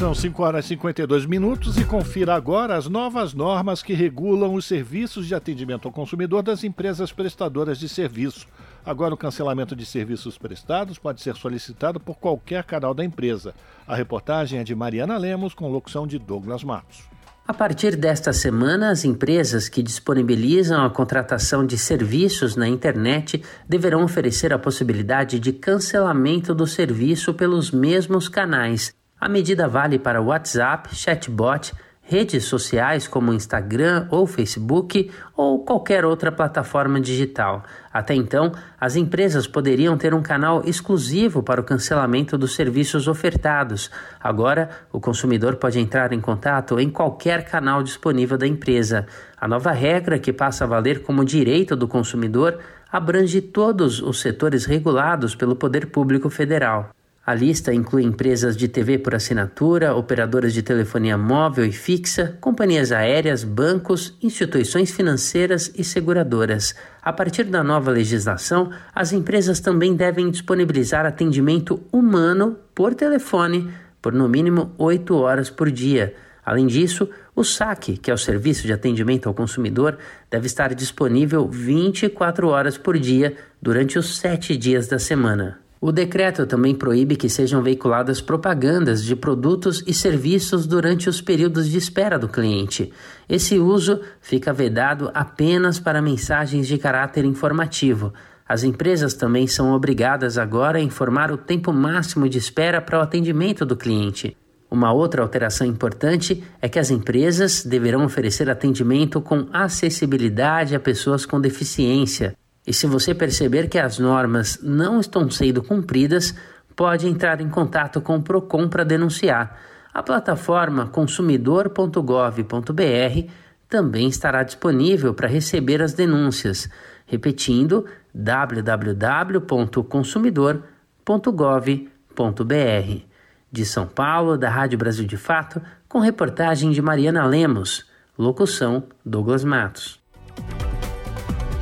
São 5 horas e 52 minutos e confira agora as novas normas que regulam os serviços de atendimento ao consumidor das empresas prestadoras de serviço. Agora, o cancelamento de serviços prestados pode ser solicitado por qualquer canal da empresa. A reportagem é de Mariana Lemos, com locução de Douglas Matos. A partir desta semana, as empresas que disponibilizam a contratação de serviços na internet deverão oferecer a possibilidade de cancelamento do serviço pelos mesmos canais. A medida vale para WhatsApp, chatbot, redes sociais como Instagram ou Facebook ou qualquer outra plataforma digital. Até então, as empresas poderiam ter um canal exclusivo para o cancelamento dos serviços ofertados. Agora, o consumidor pode entrar em contato em qualquer canal disponível da empresa. A nova regra, que passa a valer como direito do consumidor, abrange todos os setores regulados pelo Poder Público Federal. A lista inclui empresas de TV por assinatura, operadoras de telefonia móvel e fixa, companhias aéreas, bancos, instituições financeiras e seguradoras. A partir da nova legislação, as empresas também devem disponibilizar atendimento humano por telefone por no mínimo 8 horas por dia. Além disso, o SAC, que é o Serviço de Atendimento ao Consumidor, deve estar disponível 24 horas por dia durante os 7 dias da semana. O decreto também proíbe que sejam veiculadas propagandas de produtos e serviços durante os períodos de espera do cliente. Esse uso fica vedado apenas para mensagens de caráter informativo. As empresas também são obrigadas agora a informar o tempo máximo de espera para o atendimento do cliente. Uma outra alteração importante é que as empresas deverão oferecer atendimento com acessibilidade a pessoas com deficiência. E se você perceber que as normas não estão sendo cumpridas, pode entrar em contato com o Procon para denunciar. A plataforma consumidor.gov.br também estará disponível para receber as denúncias. Repetindo, www.consumidor.gov.br. De São Paulo, da Rádio Brasil de Fato, com reportagem de Mariana Lemos. Locução: Douglas Matos.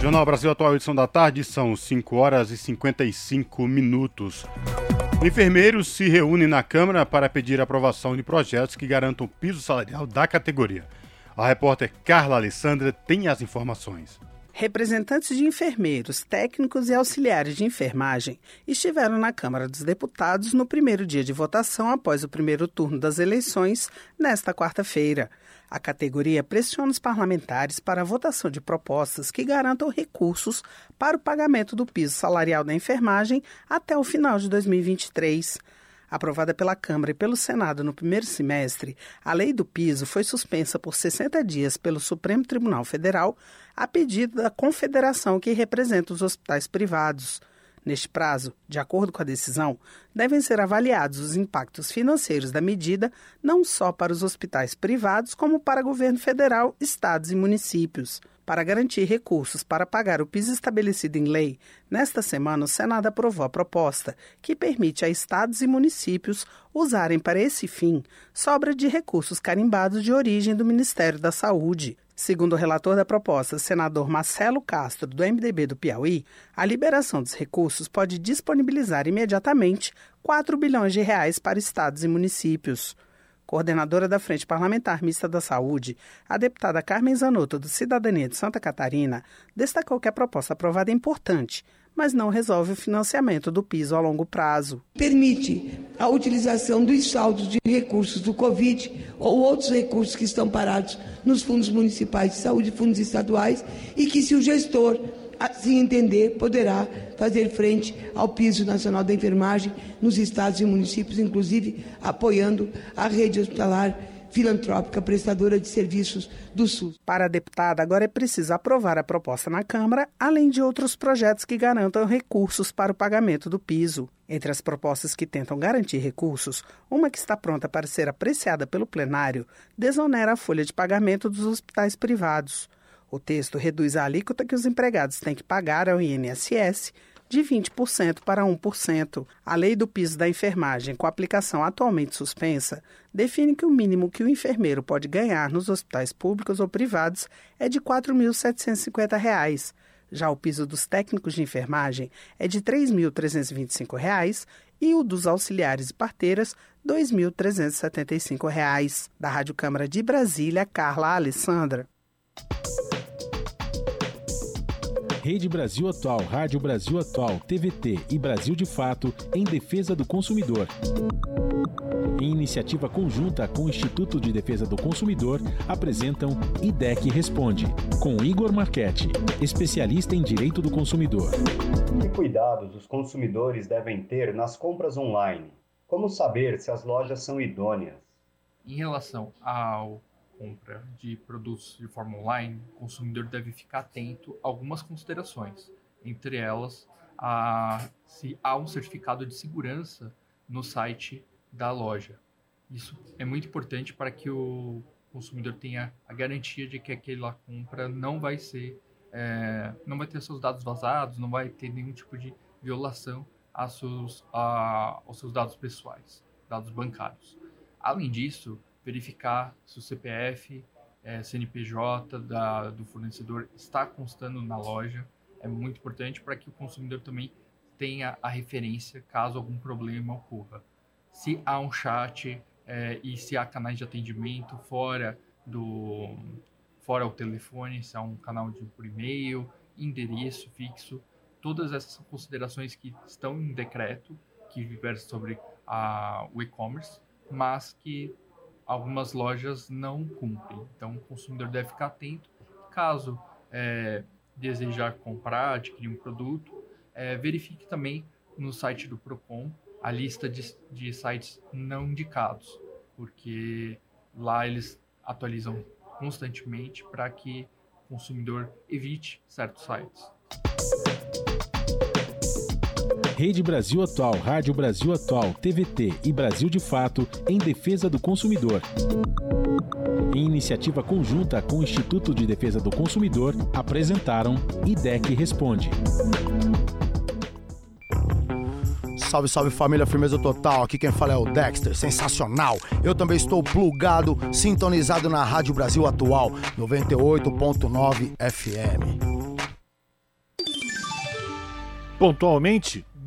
Jornal Brasil Atual, edição da tarde, são 5 horas e 55 minutos. Enfermeiros se reúnem na Câmara para pedir aprovação de projetos que garantam o piso salarial da categoria. A repórter Carla Alessandra tem as informações. Representantes de enfermeiros, técnicos e auxiliares de enfermagem estiveram na Câmara dos Deputados no primeiro dia de votação após o primeiro turno das eleições, nesta quarta-feira. A categoria pressiona os parlamentares para a votação de propostas que garantam recursos para o pagamento do piso salarial da enfermagem até o final de 2023. Aprovada pela Câmara e pelo Senado no primeiro semestre, a lei do piso foi suspensa por 60 dias pelo Supremo Tribunal Federal a pedido da confederação que representa os hospitais privados. Neste prazo, de acordo com a decisão, devem ser avaliados os impactos financeiros da medida não só para os hospitais privados, como para governo federal, estados e municípios. Para garantir recursos para pagar o piso estabelecido em lei, nesta semana o Senado aprovou a proposta que permite a estados e municípios usarem para esse fim sobra de recursos carimbados de origem do Ministério da Saúde. Segundo o relator da proposta, senador Marcelo Castro, do MDB do Piauí, a liberação dos recursos pode disponibilizar imediatamente 4 bilhões de reais para estados e municípios. Coordenadora da Frente Parlamentar Mista da Saúde, a deputada Carmen Zanotto, do Cidadania de Santa Catarina, destacou que a proposta aprovada é importante, mas não resolve o financiamento do piso a longo prazo. Permite a utilização dos saldos de recursos do Covid ou outros recursos que estão parados nos fundos municipais de saúde, fundos estaduais, e que, se o gestor assim entender, poderá fazer frente ao piso nacional da enfermagem nos estados e municípios, inclusive apoiando a rede hospitalar filantrópica prestadora de serviços do SUS. Para a deputada, agora é preciso aprovar a proposta na Câmara, além de outros projetos que garantam recursos para o pagamento do piso. Entre as propostas que tentam garantir recursos, uma que está pronta para ser apreciada pelo plenário desonera a folha de pagamento dos hospitais privados. O texto reduz a alíquota que os empregados têm que pagar ao INSS de 20% para 1%. A lei do piso da enfermagem, com aplicação atualmente suspensa, define que o mínimo que o enfermeiro pode ganhar nos hospitais públicos ou privados é de R$ 4.750. Já o piso dos técnicos de enfermagem é de R$ 3.325 e o dos auxiliares e parteiras R$ 2.375. Da Rádio Câmara de Brasília, Carla Alessandra. Rede Brasil Atual, Rádio Brasil Atual, TVT e Brasil de Fato em defesa do consumidor. Em iniciativa conjunta com o Instituto de Defesa do Consumidor, apresentam IDEC Responde, com Igor Marchetti, especialista em direito do consumidor. Que cuidados os consumidores devem ter nas compras online? Como saber se as lojas são idôneas? Em relação ao compra de produtos de forma online, o consumidor deve ficar atento a algumas considerações, entre elas a, se há um certificado de segurança no site da loja. Isso é muito importante para que o consumidor tenha a garantia de que aquela compra não vai ser, é, não vai ter seus dados vazados, não vai ter nenhum tipo de violação seus, a, aos seus dados pessoais, dados bancários. Além disso, verificar se o CPF, é, CNPJ da, do fornecedor está constando na loja. É muito importante para que o consumidor também tenha a referência caso algum problema ocorra. Se há um chat é, e se há canais de atendimento fora do fora o telefone, se há um canal de por e-mail, endereço fixo, todas essas considerações que estão em decreto, que versam sobre a, o e-commerce, mas que algumas lojas não cumprem. Então, o consumidor deve ficar atento. Caso é, desejar comprar, adquirir um produto, é, verifique também no site do Procon a lista de, de sites não indicados, porque lá eles atualizam constantemente para que o consumidor evite certos sites. Rede Brasil Atual, Rádio Brasil Atual, TVT e Brasil de Fato em defesa do consumidor. Em iniciativa conjunta com o Instituto de Defesa do Consumidor, apresentaram IDEC Responde. Salve, salve família, firmeza total. Aqui quem fala é o Dexter, sensacional. Eu também estou plugado, sintonizado na Rádio Brasil Atual, 98.9 FM. Pontualmente,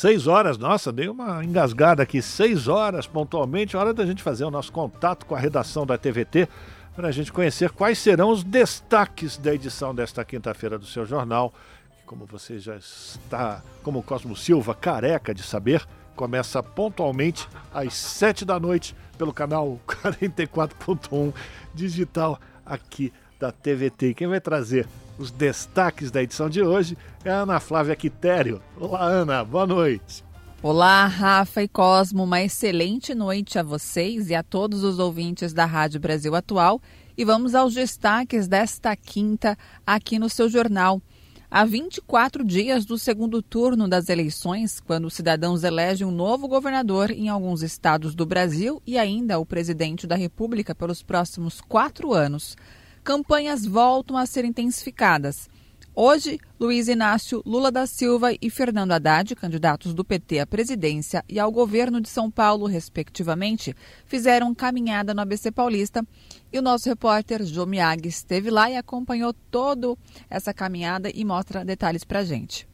Seis horas, nossa, dei uma engasgada aqui. Seis horas pontualmente, hora da gente fazer o nosso contato com a redação da TVT para a gente conhecer quais serão os destaques da edição desta quinta-feira do seu jornal. Que, como você já está, como Cosmo Silva, careca de saber, começa pontualmente às sete da noite pelo canal 44.1 digital aqui da TVT. Quem vai trazer os destaques da edição de hoje é a Ana Flávia Quitério. Olá, Ana, boa noite. Olá, Rafa e Cosmo, uma excelente noite a vocês e a todos os ouvintes da Rádio Brasil Atual. E vamos aos destaques desta quinta aqui no seu jornal. Há 24 dias do segundo turno das eleições, quando os cidadãos elegem um novo governador em alguns estados do Brasil e ainda o presidente da República pelos próximos quatro anos campanhas voltam a ser intensificadas. Hoje, Luiz Inácio Lula da Silva e Fernando Haddad, candidatos do PT à presidência e ao governo de São Paulo, respectivamente, fizeram caminhada no ABC Paulista. E o nosso repórter Jô Miyagi esteve lá e acompanhou toda essa caminhada e mostra detalhes para a gente.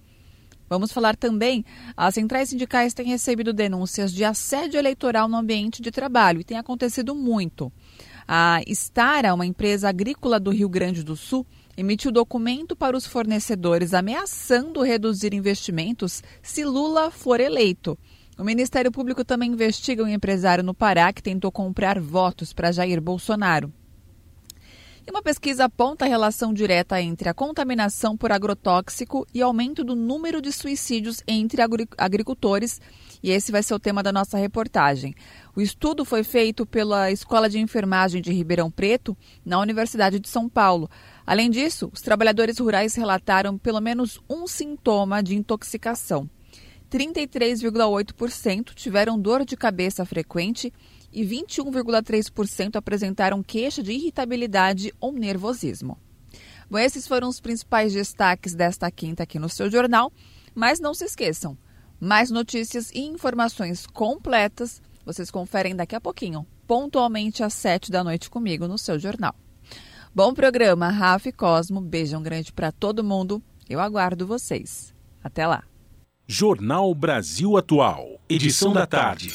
Vamos falar também, as centrais sindicais têm recebido denúncias de assédio eleitoral no ambiente de trabalho e tem acontecido muito. A Stara, uma empresa agrícola do Rio Grande do Sul, emitiu documento para os fornecedores ameaçando reduzir investimentos se Lula for eleito. O Ministério Público também investiga um empresário no Pará que tentou comprar votos para Jair Bolsonaro. E uma pesquisa aponta a relação direta entre a contaminação por agrotóxico e aumento do número de suicídios entre agricultores e esse vai ser o tema da nossa reportagem. O estudo foi feito pela Escola de Enfermagem de Ribeirão Preto, na Universidade de São Paulo. Além disso, os trabalhadores rurais relataram pelo menos um sintoma de intoxicação. 33,8% tiveram dor de cabeça frequente e 21,3% apresentaram queixa de irritabilidade ou nervosismo. Bom, esses foram os principais destaques desta quinta aqui no seu jornal, mas não se esqueçam, mais notícias e informações completas vocês conferem daqui a pouquinho, pontualmente às sete da noite comigo no seu jornal. Bom programa, Rafa e Cosmo. Beijão grande para todo mundo. Eu aguardo vocês. Até lá. Jornal Brasil Atual, edição da tarde.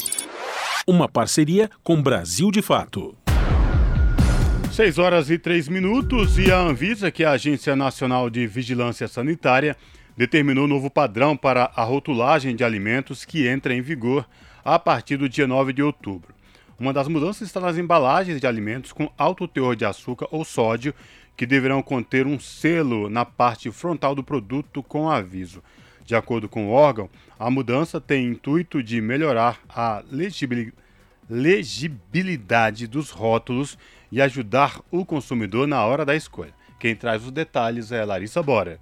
Uma parceria com Brasil de Fato. 6 horas e 3 minutos e a Anvisa, que é a Agência Nacional de Vigilância Sanitária, determinou novo padrão para a rotulagem de alimentos que entra em vigor a partir do dia 9 de outubro. Uma das mudanças está nas embalagens de alimentos com alto teor de açúcar ou sódio, que deverão conter um selo na parte frontal do produto com aviso. De acordo com o órgão, a mudança tem intuito de melhorar a legibilidade dos rótulos e ajudar o consumidor na hora da escolha. Quem traz os detalhes é Larissa Bora.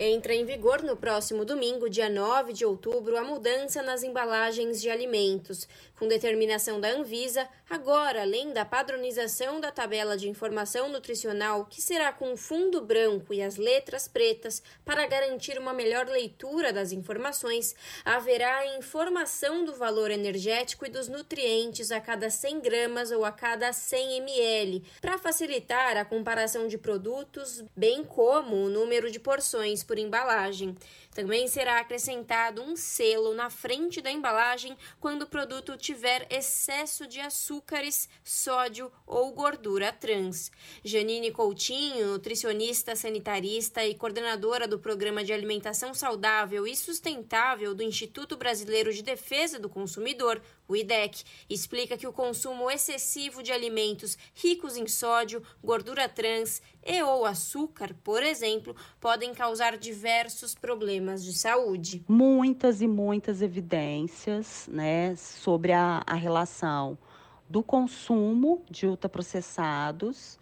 Entra em vigor no próximo domingo, dia 9 de outubro, a mudança nas embalagens de alimentos. Com determinação da Anvisa, agora, além da padronização da tabela de informação nutricional, que será com fundo branco e as letras pretas para garantir uma melhor leitura das informações, haverá a informação do valor energético e dos nutrientes a cada 100 gramas ou a cada 100 ml, para facilitar a comparação de produtos, bem como o número de porções por embalagem. Também será acrescentado um selo na frente da embalagem quando o produto tiver excesso de açúcares, sódio ou gordura trans. Janine Coutinho, nutricionista sanitarista e coordenadora do Programa de Alimentação Saudável e Sustentável do Instituto Brasileiro de Defesa do Consumidor, o IDEC, explica que o consumo excessivo de alimentos ricos em sódio, gordura trans e ou açúcar, por exemplo, podem causar diversos problemas de saúde. Muitas e muitas evidências né, sobre a, a relação do consumo de ultraprocessados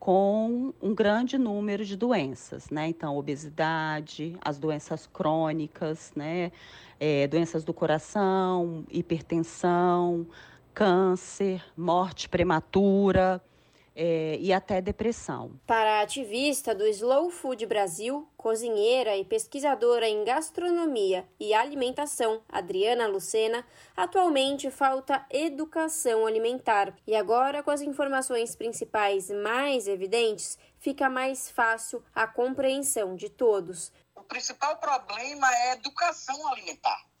com um grande número de doenças, né? Então, obesidade, as doenças crônicas, né? É, doenças do coração, hipertensão, câncer, morte prematura, é, e até depressão. Para a ativista do Slow Food Brasil, cozinheira e pesquisadora em gastronomia e alimentação, Adriana Lucena, atualmente falta educação alimentar. E agora, com as informações principais mais evidentes, fica mais fácil a compreensão de todos. O principal problema é a educação alimentar.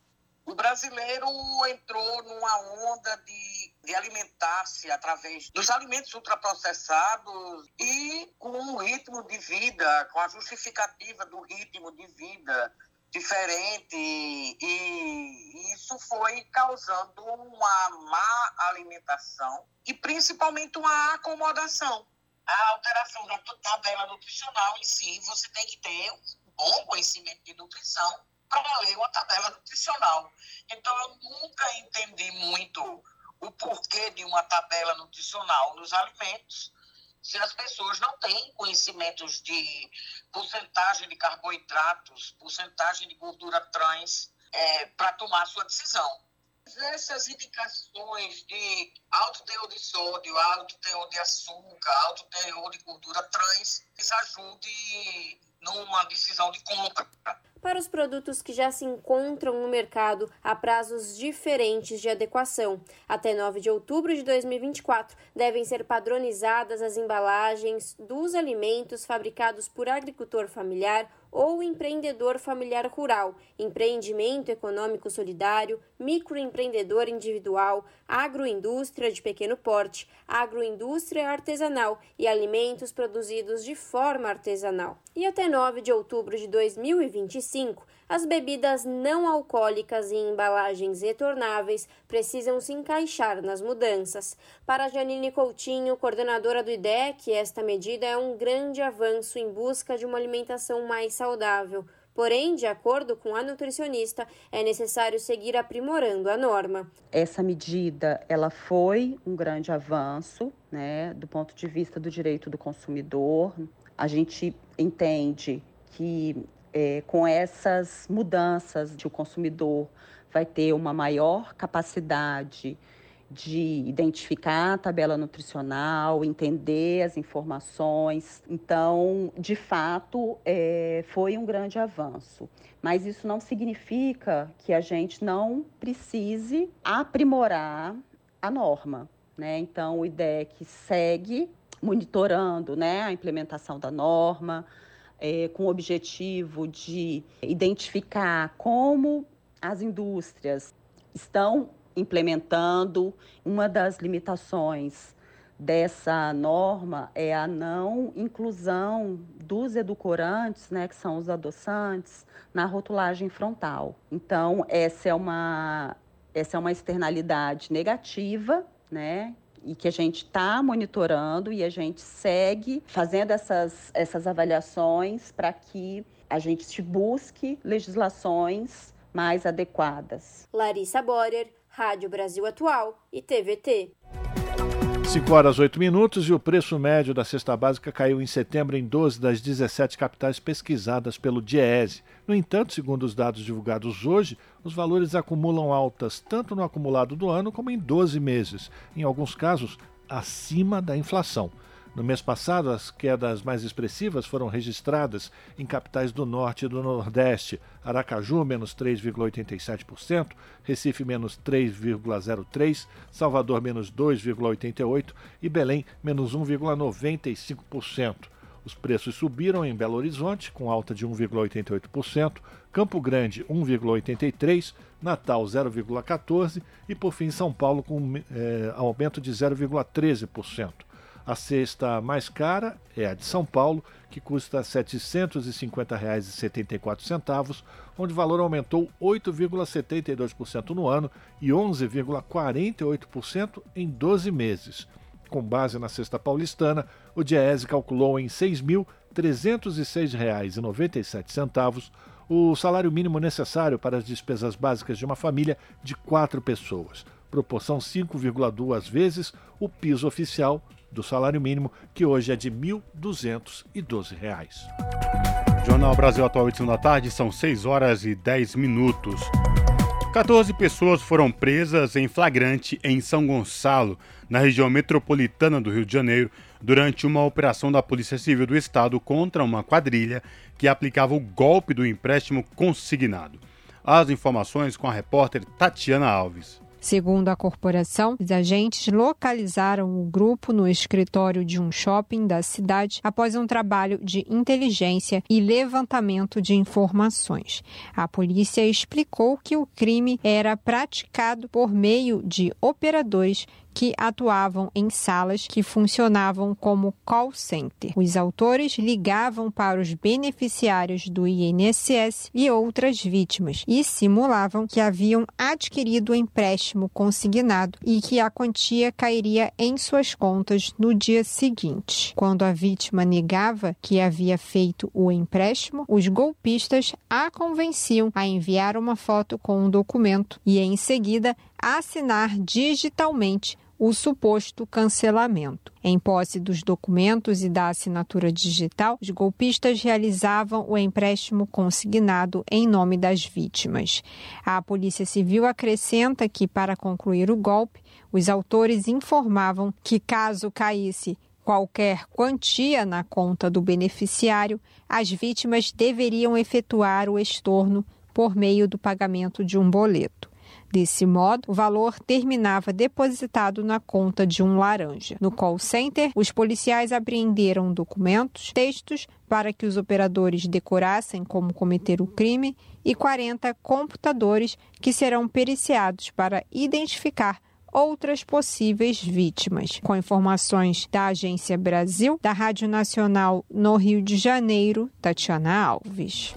O brasileiro entrou numa onda de, de alimentar-se através dos alimentos ultraprocessados e com um ritmo de vida, com a justificativa do ritmo de vida diferente e isso foi causando uma má alimentação e principalmente uma acomodação. A alteração da tabela nutricional em si, você tem que ter um bom conhecimento de nutrição para ler uma tabela nutricional. Então, eu nunca entendi muito o porquê de uma tabela nutricional nos alimentos se as pessoas não têm conhecimentos de porcentagem de carboidratos, porcentagem de gordura trans é, para tomar sua decisão. Essas indicações de alto teor de sódio, alto teor de açúcar, alto teor de gordura trans, isso ajude numa decisão de compra para os produtos que já se encontram no mercado há prazos diferentes de adequação. Até 9 de outubro de 2024, devem ser padronizadas as embalagens dos alimentos fabricados por agricultor familiar ou empreendedor familiar rural, empreendimento econômico solidário, microempreendedor individual, agroindústria de pequeno porte, agroindústria artesanal e alimentos produzidos de forma artesanal. E até 9 de outubro de 2025, as bebidas não alcoólicas em embalagens retornáveis precisam se encaixar nas mudanças. Para Janine Coutinho, coordenadora do IDEC, esta medida é um grande avanço em busca de uma alimentação mais saudável. Porém, de acordo com a nutricionista, é necessário seguir aprimorando a norma. Essa medida, ela foi um grande avanço, né, do ponto de vista do direito do consumidor. A gente entende que é, com essas mudanças, o consumidor vai ter uma maior capacidade de identificar a tabela nutricional, entender as informações. Então, de fato, é, foi um grande avanço. Mas isso não significa que a gente não precise aprimorar a norma. Né? Então, o IDEC segue monitorando né, a implementação da norma, é, com o objetivo de identificar como as indústrias estão implementando. Uma das limitações dessa norma é a não inclusão dos edulcorantes, né, que são os adoçantes, na rotulagem frontal. Então, essa é uma, essa é uma externalidade negativa, né, e que a gente está monitorando e a gente segue fazendo essas, essas avaliações para que a gente busque legislações mais adequadas. Larissa Borer, Rádio Brasil Atual e TVT. 5 horas 8 minutos e o preço médio da cesta básica caiu em setembro em 12 das 17 capitais pesquisadas pelo DIEESE. No entanto, segundo os dados divulgados hoje, os valores acumulam altas tanto no acumulado do ano como em 12 meses, em alguns casos acima da inflação. No mês passado, as quedas mais expressivas foram registradas em capitais do Norte e do Nordeste. Aracaju, menos 3,87%, Recife, menos 3,03%, Salvador, menos 2,88% e Belém, menos 1,95%. Os preços subiram em Belo Horizonte, com alta de 1,88%, Campo Grande, 1,83%, Natal, 0,14% e, por fim, São Paulo, com é, aumento de 0,13%. A cesta mais cara é a de São Paulo, que custa R$ 750,74, onde o valor aumentou 8,72% no ano e 11,48% em 12 meses. Com base na cesta paulistana, o Diese calculou em R$ 6.306,97 o salário mínimo necessário para as despesas básicas de uma família de quatro pessoas, proporção 5,2 vezes o piso oficial do salário mínimo, que hoje é de R$ 1.212. Jornal Brasil Atual, edição da tarde, são 6 horas e 10 minutos. 14 pessoas foram presas em flagrante em São Gonçalo, na região metropolitana do Rio de Janeiro, durante uma operação da Polícia Civil do Estado contra uma quadrilha que aplicava o golpe do empréstimo consignado. As informações com a repórter Tatiana Alves. Segundo a corporação, os agentes localizaram o grupo no escritório de um shopping da cidade após um trabalho de inteligência e levantamento de informações. A polícia explicou que o crime era praticado por meio de operadores que atuavam em salas que funcionavam como call center. Os autores ligavam para os beneficiários do INSS e outras vítimas e simulavam que haviam adquirido o empréstimo consignado e que a quantia cairia em suas contas no dia seguinte. Quando a vítima negava que havia feito o empréstimo, os golpistas a convenciam a enviar uma foto com um documento e, em seguida, assinar digitalmente o suposto cancelamento. Em posse dos documentos e da assinatura digital, os golpistas realizavam o empréstimo consignado em nome das vítimas. A Polícia Civil acrescenta que, para concluir o golpe, os autores informavam que, caso caísse qualquer quantia na conta do beneficiário, as vítimas deveriam efetuar o estorno por meio do pagamento de um boleto. Desse modo, o valor terminava depositado na conta de um laranja. No call center, os policiais apreenderam documentos, textos para que os operadores decorassem como cometer o crime e 40 computadores que serão periciados para identificar outras possíveis vítimas. Com informações da Agência Brasil, da Rádio Nacional no Rio de Janeiro, Tatiana Alves.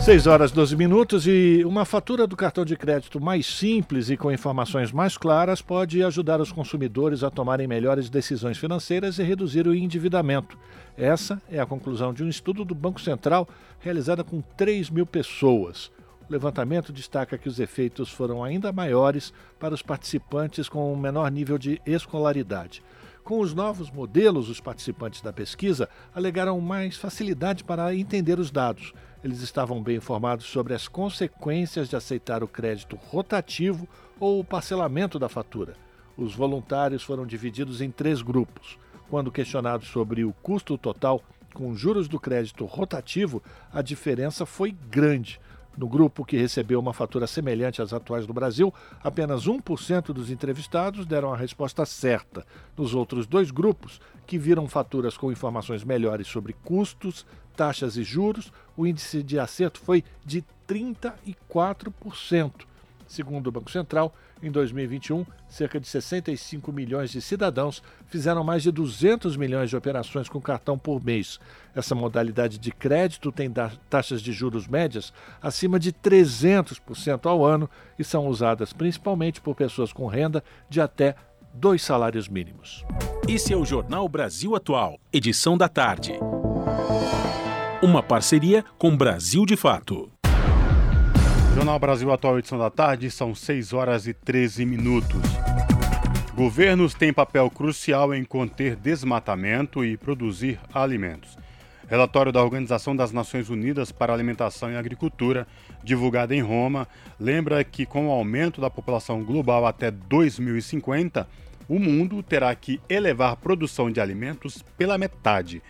6 horas 12 minutos e uma fatura do cartão de crédito mais simples e com informações mais claras pode ajudar os consumidores a tomarem melhores decisões financeiras e reduzir o endividamento. Essa é a conclusão de um estudo do Banco Central realizado com 3 mil pessoas. O levantamento destaca que os efeitos foram ainda maiores para os participantes com um menor nível de escolaridade. Com os novos modelos, os participantes da pesquisa alegaram mais facilidade para entender os dados eles estavam bem informados sobre as consequências de aceitar o crédito rotativo ou o parcelamento da fatura. Os voluntários foram divididos em três grupos. Quando questionados sobre o custo total com juros do crédito rotativo, a diferença foi grande. No grupo que recebeu uma fatura semelhante às atuais do Brasil, apenas 1% dos entrevistados deram a resposta certa. Nos outros dois grupos, que viram faturas com informações melhores sobre custos, taxas e juros, o índice de acerto foi de 34%. Segundo o Banco Central, em 2021, cerca de 65 milhões de cidadãos fizeram mais de 200 milhões de operações com cartão por mês. Essa modalidade de crédito tem taxas de juros médias acima de 300% ao ano e são usadas principalmente por pessoas com renda de até dois salários mínimos. Esse é o Jornal Brasil Atual, edição da tarde. Uma parceria com Brasil de Fato. Jornal Brasil Atual, edição da tarde, são 6 horas e 13 minutos. Governos têm papel crucial em conter desmatamento e produzir alimentos. Relatório da Organização das Nações Unidas para Alimentação e Agricultura, divulgado em Roma, lembra que com o aumento da população global até 2050, o mundo terá que elevar a produção de alimentos pela metade.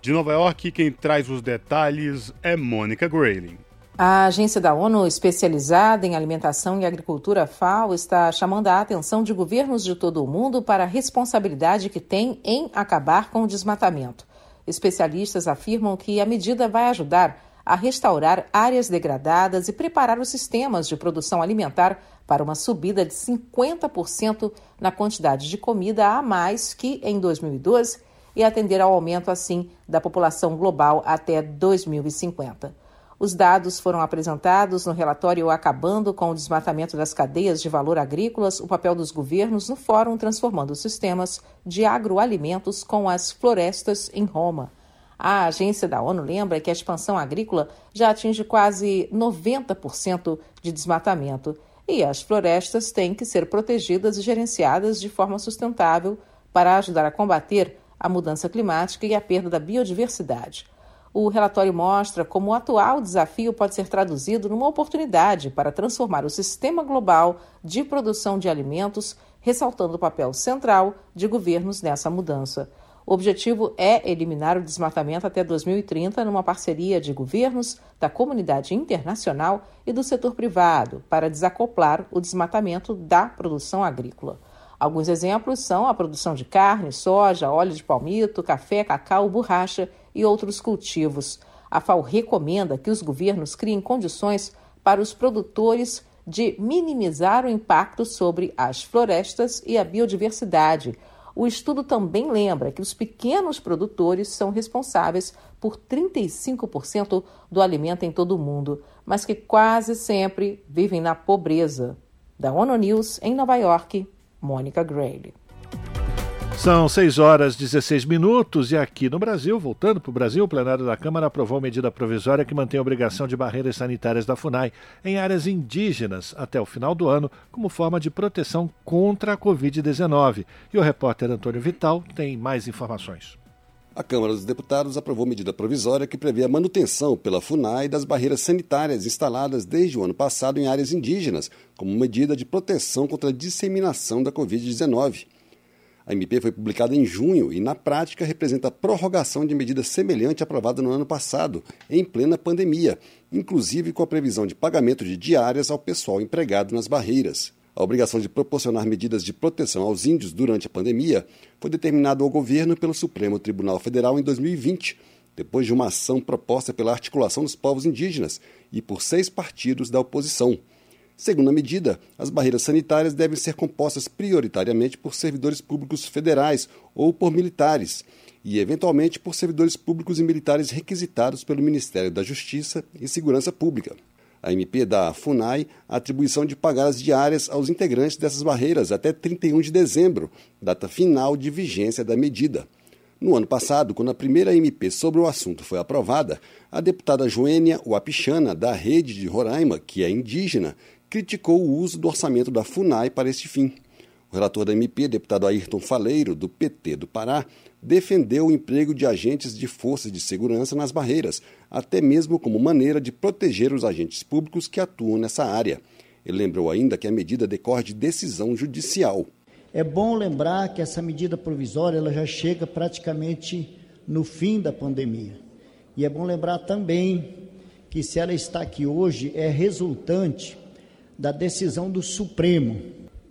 De Nova York, quem traz os detalhes é Mônica Grayling. A agência da ONU especializada em alimentação e agricultura FAO está chamando a atenção de governos de todo o mundo para a responsabilidade que tem em acabar com o desmatamento. Especialistas afirmam que a medida vai ajudar a restaurar áreas degradadas e preparar os sistemas de produção alimentar para uma subida de 50% na quantidade de comida a mais que em 2012 e atender ao aumento, assim, da população global até 2050. Os dados foram apresentados no relatório Acabando com o Desmatamento das Cadeias de Valor Agrícolas, o papel dos governos no Fórum Transformando Sistemas de Agroalimentos com as Florestas em Roma. A agência da ONU lembra que a expansão agrícola já atinge quase 90% de desmatamento e as florestas têm que ser protegidas e gerenciadas de forma sustentável para ajudar a combater a mudança climática e a perda da biodiversidade. O relatório mostra como o atual desafio pode ser traduzido numa oportunidade para transformar o sistema global de produção de alimentos, ressaltando o papel central de governos nessa mudança. O objetivo é eliminar o desmatamento até 2030 numa parceria de governos, da comunidade internacional e do setor privado para desacoplar o desmatamento da produção agrícola. Alguns exemplos são a produção de carne, soja, óleo de palmito, café, cacau, borracha e outros cultivos. A FAO recomenda que os governos criem condições para os produtores de minimizar o impacto sobre as florestas e a biodiversidade. O estudo também lembra que os pequenos produtores são responsáveis por 35% do alimento em todo o mundo, mas que quase sempre vivem na pobreza. Da ONU News, em Nova York, Mônica Grayle. São 6 horas e 16 minutos e aqui no Brasil, voltando para o Brasil, o plenário da Câmara aprovou medida provisória que mantém a obrigação de barreiras sanitárias da FUNAI em áreas indígenas até o final do ano, como forma de proteção contra a Covid-19. E o repórter Antônio Vital tem mais informações. A Câmara dos Deputados aprovou medida provisória que prevê a manutenção pela FUNAI das barreiras sanitárias instaladas desde o ano passado em áreas indígenas, como medida de proteção contra a disseminação da Covid-19. A MP foi publicada em junho e, na prática, representa a prorrogação de medida semelhante aprovada no ano passado, em plena pandemia, inclusive com a previsão de pagamento de diárias ao pessoal empregado nas barreiras. A obrigação de proporcionar medidas de proteção aos índios durante a pandemia foi determinada ao governo pelo Supremo Tribunal Federal em 2020, depois de uma ação proposta pela Articulação dos Povos Indígenas e por seis partidos da oposição. Segundo a medida, as barreiras sanitárias devem ser compostas prioritariamente por servidores públicos federais ou por militares, e eventualmente por servidores públicos e militares requisitados pelo Ministério da Justiça e Segurança Pública. A MP dá à FUNAI a atribuição de pagar as diárias aos integrantes dessas barreiras até 31 de dezembro, data final de vigência da medida. No ano passado, quando a primeira MP sobre o assunto foi aprovada, a deputada Joênia Wapichana, da Rede de Roraima, que é indígena, criticou o uso do orçamento da FUNAI para este fim. O relator da MP, deputado Ayrton Faleiro, do PT do Pará, defendeu o emprego de agentes de forças de segurança nas barreiras, até mesmo como maneira de proteger os agentes públicos que atuam nessa área. Ele lembrou ainda que a medida decorre de decisão judicial. É bom lembrar que essa medida provisória ela já chega praticamente no fim da pandemia. E é bom lembrar também que se ela está aqui hoje é resultante da decisão do Supremo,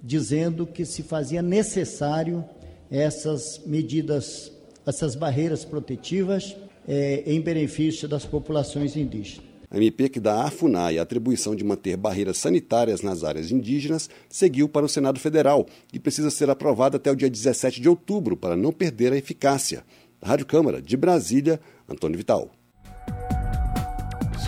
dizendo que se fazia necessário essas medidas, essas barreiras protetivas é, em benefício das populações indígenas. A MP que dá à FUNAI a atribuição de manter barreiras sanitárias nas áreas indígenas seguiu para o Senado Federal e precisa ser aprovada até o dia 17 de outubro para não perder a eficácia. Rádio Câmara, de Brasília, Antônio Vital.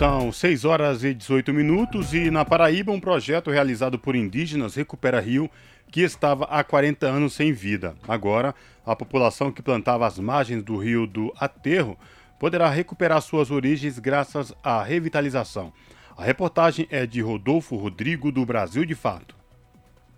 São 6 horas e 18 minutos e na Paraíba um projeto realizado por indígenas recupera rio que estava há 40 anos sem vida. Agora, a população que plantava as margens do rio do Aterro poderá recuperar suas origens graças à revitalização. A reportagem é de Rodolfo Rodrigo do Brasil de Fato.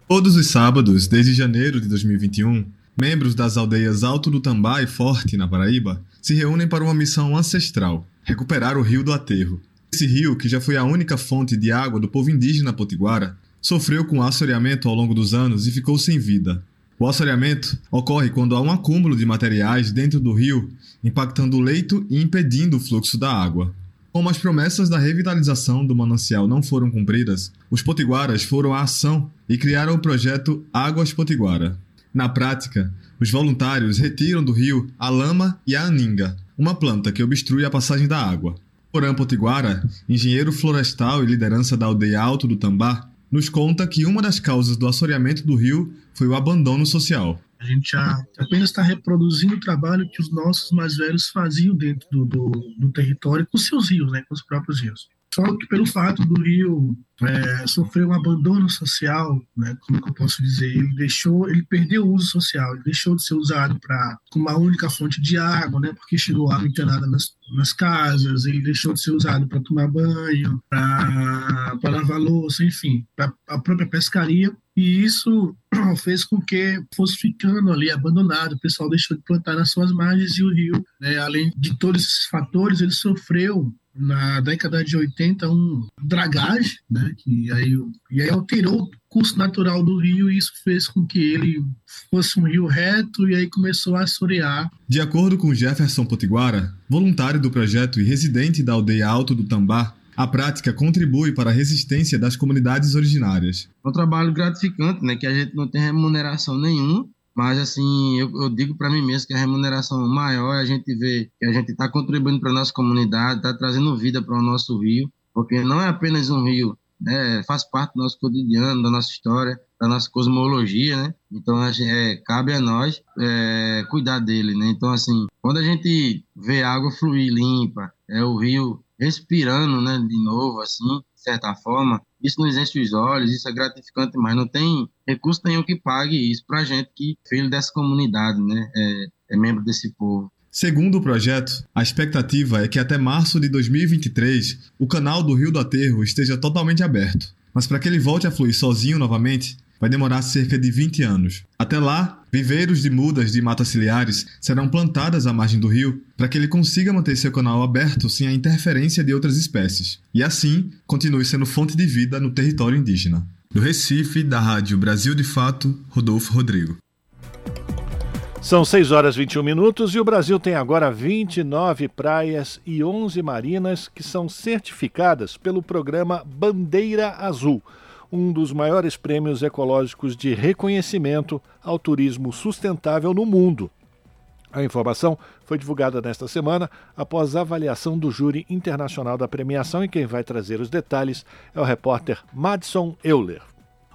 Todos os sábados, desde janeiro de 2021, membros das aldeias Alto do Tambá e Forte, na Paraíba, se reúnem para uma missão ancestral: recuperar o Rio do Aterro. Esse rio, que já foi a única fonte de água do povo indígena potiguara, sofreu com assoreamento ao longo dos anos e ficou sem vida. O assoreamento ocorre quando há um acúmulo de materiais dentro do rio, impactando o leito e impedindo o fluxo da água. Como as promessas da revitalização do manancial não foram cumpridas, os potiguaras foram à ação e criaram o projeto Águas Potiguara. Na prática, os voluntários retiram do rio a lama e a aninga, uma planta que obstrui a passagem da água. Porã Potiguara, engenheiro florestal e liderança da aldeia Alto do Tambá, nos conta que uma das causas do assoreamento do rio foi o abandono social. A gente já apenas está reproduzindo o trabalho que os nossos mais velhos faziam dentro do, do, do território com seus rios, né, com os próprios rios. Só que pelo fato do rio é, sofrer um abandono social, né, como eu posso dizer, ele deixou, ele perdeu o uso social, ele deixou de ser usado para uma única fonte de água, né, porque chegou água internada nas, nas casas, ele deixou de ser usado para tomar banho, para lavar louça, enfim, para a própria pescaria. E isso fez com que fosse ficando ali abandonado, o pessoal deixou de plantar nas suas margens e o rio, né, além de todos esses fatores, ele sofreu na década de 80 um dragagem, né, que aí, e aí alterou o curso natural do rio e isso fez com que ele fosse um rio reto e aí começou a assorear. De acordo com Jefferson Potiguara, voluntário do projeto e residente da aldeia Alto do Tambá, a prática contribui para a resistência das comunidades originárias. É um trabalho gratificante, né, que a gente não tem remuneração nenhuma, mas, assim, eu, eu digo para mim mesmo que a remuneração maior é a gente ver que a gente está contribuindo para a nossa comunidade, está trazendo vida para o nosso rio, porque não é apenas um rio, né, faz parte do nosso cotidiano, da nossa história, da nossa cosmologia, né? Então, é, cabe a nós é, cuidar dele, né? Então, assim, quando a gente vê a água fluir limpa, é o rio respirando, né, de novo, assim, de certa forma, isso nos enche os olhos, isso é gratificante, mas não tem recurso nenhum que pague isso para gente que é filho dessa comunidade, né, é, é membro desse povo. Segundo o projeto, a expectativa é que até março de 2023 o canal do Rio do Aterro esteja totalmente aberto. Mas para que ele volte a fluir sozinho novamente, vai demorar cerca de 20 anos. Até lá, viveiros de mudas de matas ciliares serão plantadas à margem do rio para que ele consiga manter seu canal aberto sem a interferência de outras espécies, e assim continue sendo fonte de vida no território indígena. Do Recife, da Rádio Brasil de Fato, Rodolfo Rodrigo. São 6 horas e 21 minutos e o Brasil tem agora 29 praias e 11 marinas que são certificadas pelo programa Bandeira Azul um dos maiores prêmios ecológicos de reconhecimento ao turismo sustentável no mundo. A informação foi divulgada nesta semana após a avaliação do júri internacional da premiação e quem vai trazer os detalhes é o repórter Madison Euler.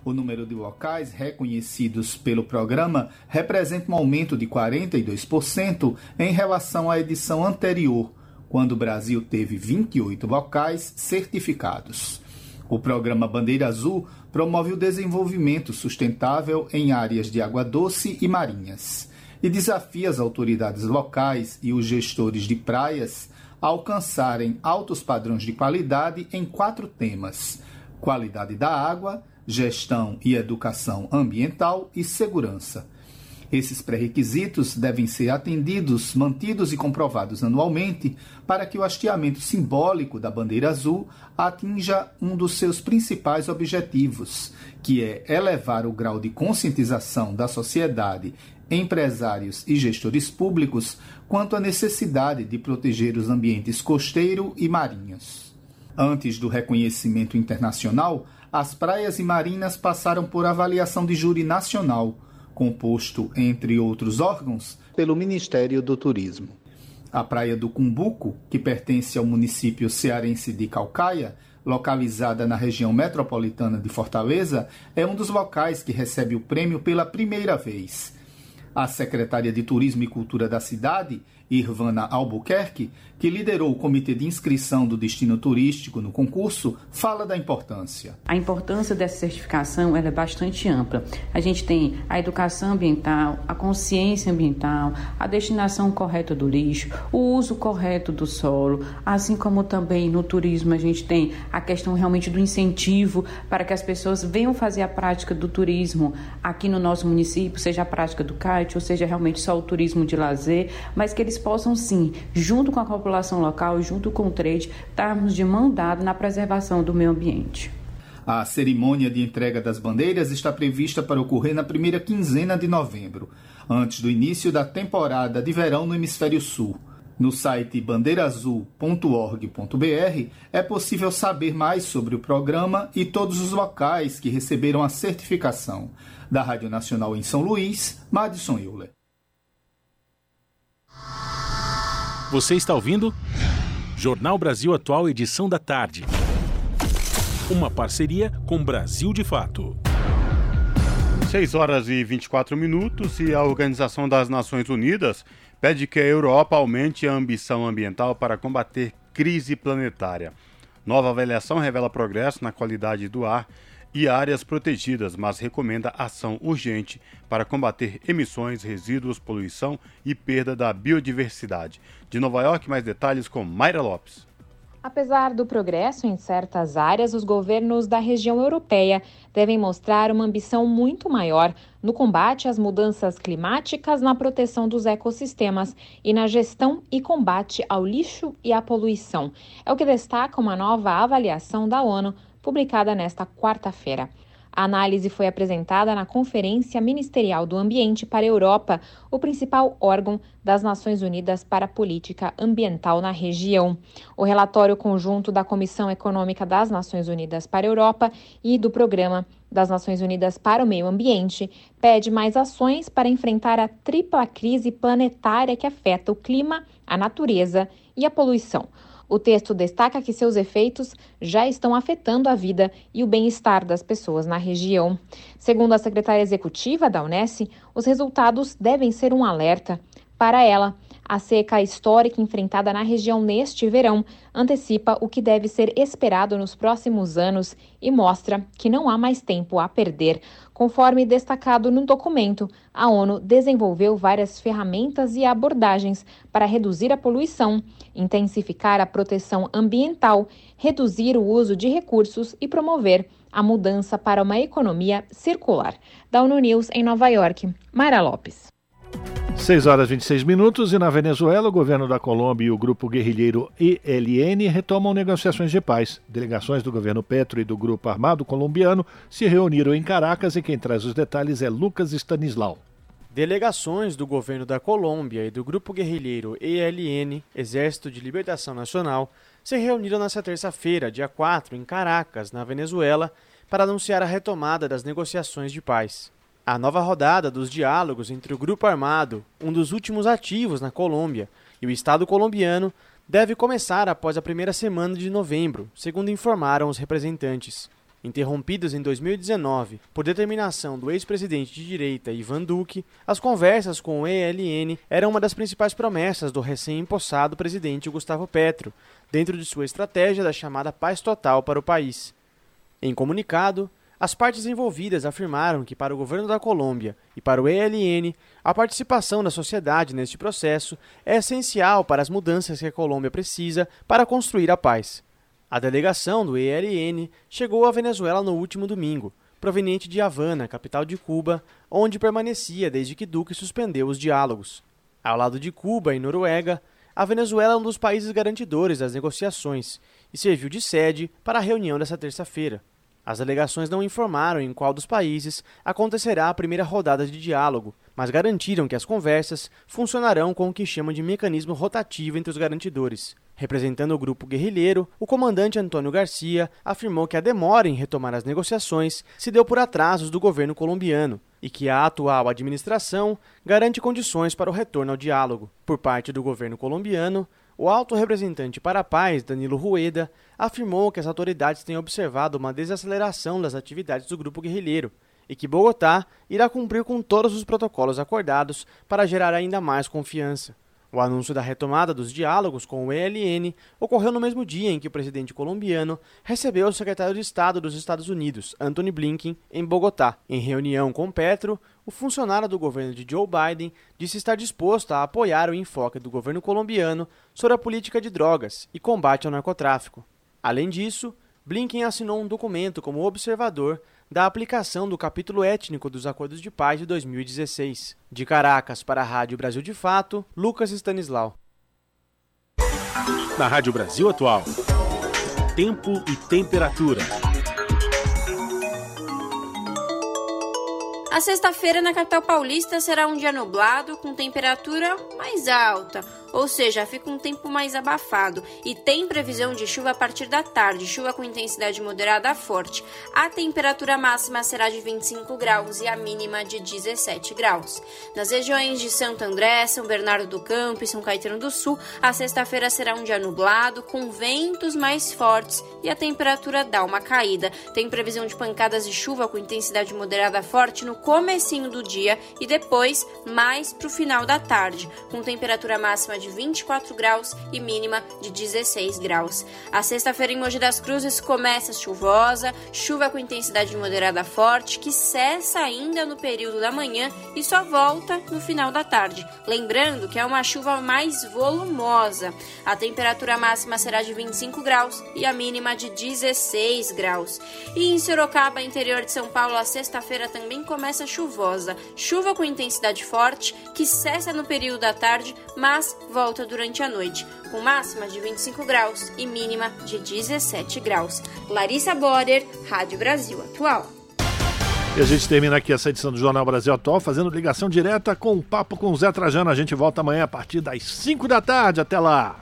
O número de locais reconhecidos pelo programa representa um aumento de 42% em relação à edição anterior, quando o Brasil teve 28 locais certificados. O programa Bandeira Azul promove o desenvolvimento sustentável em áreas de água doce e marinhas e desafia as autoridades locais e os gestores de praias a alcançarem altos padrões de qualidade em quatro temas: qualidade da água, gestão e educação ambiental e segurança esses pré-requisitos devem ser atendidos, mantidos e comprovados anualmente para que o hasteamento simbólico da bandeira azul atinja um dos seus principais objetivos, que é elevar o grau de conscientização da sociedade, empresários e gestores públicos quanto à necessidade de proteger os ambientes costeiro e marinhos. Antes do reconhecimento internacional, as praias e marinas passaram por avaliação de júri nacional composto, entre outros órgãos, pelo Ministério do Turismo. A Praia do Cumbuco, que pertence ao município cearense de Calcaia, localizada na região metropolitana de Fortaleza, é um dos locais que recebe o prêmio pela primeira vez. A secretária de Turismo e Cultura da cidade, Irvana Albuquerque, que liderou o comitê de inscrição do destino turístico no concurso, fala da importância. A importância dessa certificação é bastante ampla. A gente tem a educação ambiental, a consciência ambiental, a destinação correta do lixo, o uso correto do solo, assim como também no turismo a gente tem a questão realmente do incentivo para que as pessoas venham fazer a prática do turismo aqui no nosso município, seja a prática do kite ou seja realmente só o turismo de lazer, mas que eles possam sim, junto com a população local junto com o trade, estarmos de mão dada na preservação do meio ambiente. A cerimônia de entrega das bandeiras está prevista para ocorrer na primeira quinzena de novembro, antes do início da temporada de verão no Hemisfério Sul. No site bandeirazul.org.br é possível saber mais sobre o programa e todos os locais que receberam a certificação. Da Rádio Nacional em São Luís, Madison Euler. Você está ouvindo? Jornal Brasil Atual, edição da tarde. Uma parceria com Brasil de Fato. 6 horas e 24 minutos e a Organização das Nações Unidas pede que a Europa aumente a ambição ambiental para combater crise planetária. Nova avaliação revela progresso na qualidade do ar e áreas protegidas, mas recomenda ação urgente para combater emissões, resíduos, poluição e perda da biodiversidade. De Nova York, mais detalhes com Mayra Lopes. Apesar do progresso em certas áreas, os governos da região europeia devem mostrar uma ambição muito maior no combate às mudanças climáticas, na proteção dos ecossistemas e na gestão e combate ao lixo e à poluição. É o que destaca uma nova avaliação da ONU publicada nesta quarta-feira. A análise foi apresentada na Conferência Ministerial do Ambiente para a Europa, o principal órgão das Nações Unidas para a Política Ambiental na região. O relatório conjunto da Comissão Econômica das Nações Unidas para a Europa e do Programa das Nações Unidas para o Meio Ambiente pede mais ações para enfrentar a tripla crise planetária que afeta o clima, a natureza e a poluição. O texto destaca que seus efeitos já estão afetando a vida e o bem-estar das pessoas na região. Segundo a secretária executiva da Unesco, os resultados devem ser um alerta. Para ela, a seca histórica enfrentada na região neste verão antecipa o que deve ser esperado nos próximos anos e mostra que não há mais tempo a perder. Conforme destacado no documento, a ONU desenvolveu várias ferramentas e abordagens para reduzir a poluição, intensificar a proteção ambiental, reduzir o uso de recursos e promover a mudança para uma economia circular. Da ONU News em Nova York, Mayra Lopes. 6 horas e 26 minutos e na Venezuela, o governo da Colômbia e o grupo guerrilheiro ELN retomam negociações de paz. Delegações do governo Petro e do grupo armado colombiano se reuniram em Caracas e quem traz os detalhes é Lucas Stanislau. Delegações do governo da Colômbia e do grupo guerrilheiro ELN, Exército de Libertação Nacional, se reuniram nesta terça-feira, dia 4, em Caracas, na Venezuela, para anunciar a retomada das negociações de paz. A nova rodada dos diálogos entre o grupo armado, um dos últimos ativos na Colômbia, e o Estado colombiano deve começar após a primeira semana de novembro, segundo informaram os representantes. Interrompidos em 2019 por determinação do ex-presidente de direita Ivan Duque, as conversas com o ELN eram uma das principais promessas do recém-empossado presidente Gustavo Petro, dentro de sua estratégia da chamada paz total para o país. Em comunicado, as partes envolvidas afirmaram que, para o governo da Colômbia e para o ELN, a participação da sociedade neste processo é essencial para as mudanças que a Colômbia precisa para construir a paz. A delegação do ELN chegou à Venezuela no último domingo, proveniente de Havana, capital de Cuba, onde permanecia desde que Duque suspendeu os diálogos. Ao lado de Cuba e Noruega, a Venezuela é um dos países garantidores das negociações e serviu de sede para a reunião desta terça-feira. As delegações não informaram em qual dos países acontecerá a primeira rodada de diálogo, mas garantiram que as conversas funcionarão com o que chamam de mecanismo rotativo entre os garantidores. Representando o grupo guerrilheiro, o comandante Antônio Garcia afirmou que a demora em retomar as negociações se deu por atrasos do governo colombiano e que a atual administração garante condições para o retorno ao diálogo. Por parte do governo colombiano, o alto representante para a paz, Danilo Rueda, afirmou que as autoridades têm observado uma desaceleração das atividades do grupo guerrilheiro e que Bogotá irá cumprir com todos os protocolos acordados para gerar ainda mais confiança. O anúncio da retomada dos diálogos com o ELN ocorreu no mesmo dia em que o presidente colombiano recebeu o secretário de Estado dos Estados Unidos, Anthony Blinken, em Bogotá. Em reunião com Petro, o funcionário do governo de Joe Biden disse estar disposto a apoiar o enfoque do governo colombiano sobre a política de drogas e combate ao narcotráfico. Além disso, Blinken assinou um documento como observador da aplicação do capítulo étnico dos Acordos de Paz de 2016. De Caracas para a Rádio Brasil de Fato, Lucas Stanislau. Na Rádio Brasil Atual, tempo e temperatura. A sexta-feira na capital paulista será um dia nublado com temperatura mais alta ou seja, fica um tempo mais abafado e tem previsão de chuva a partir da tarde, chuva com intensidade moderada a forte. A temperatura máxima será de 25 graus e a mínima de 17 graus. Nas regiões de Santo André, São Bernardo do Campo e São Caetano do Sul, a sexta-feira será um dia nublado, com ventos mais fortes e a temperatura dá uma caída. Tem previsão de pancadas de chuva com intensidade moderada a forte no comecinho do dia e depois mais para o final da tarde, com temperatura máxima de 24 graus e mínima de 16 graus. A sexta-feira em Mogi das Cruzes começa chuvosa, chuva com intensidade moderada forte, que cessa ainda no período da manhã e só volta no final da tarde. Lembrando que é uma chuva mais volumosa. A temperatura máxima será de 25 graus e a mínima de 16 graus. E em Sorocaba, interior de São Paulo, a sexta-feira também começa chuvosa. Chuva com intensidade forte, que cessa no período da tarde, mas volta durante a noite, com máxima de 25 graus e mínima de 17 graus. Larissa Borer, Rádio Brasil Atual. E a gente termina aqui essa edição do Jornal Brasil Atual, fazendo ligação direta com o Papo com o Zé Trajano. A gente volta amanhã a partir das 5 da tarde. Até lá!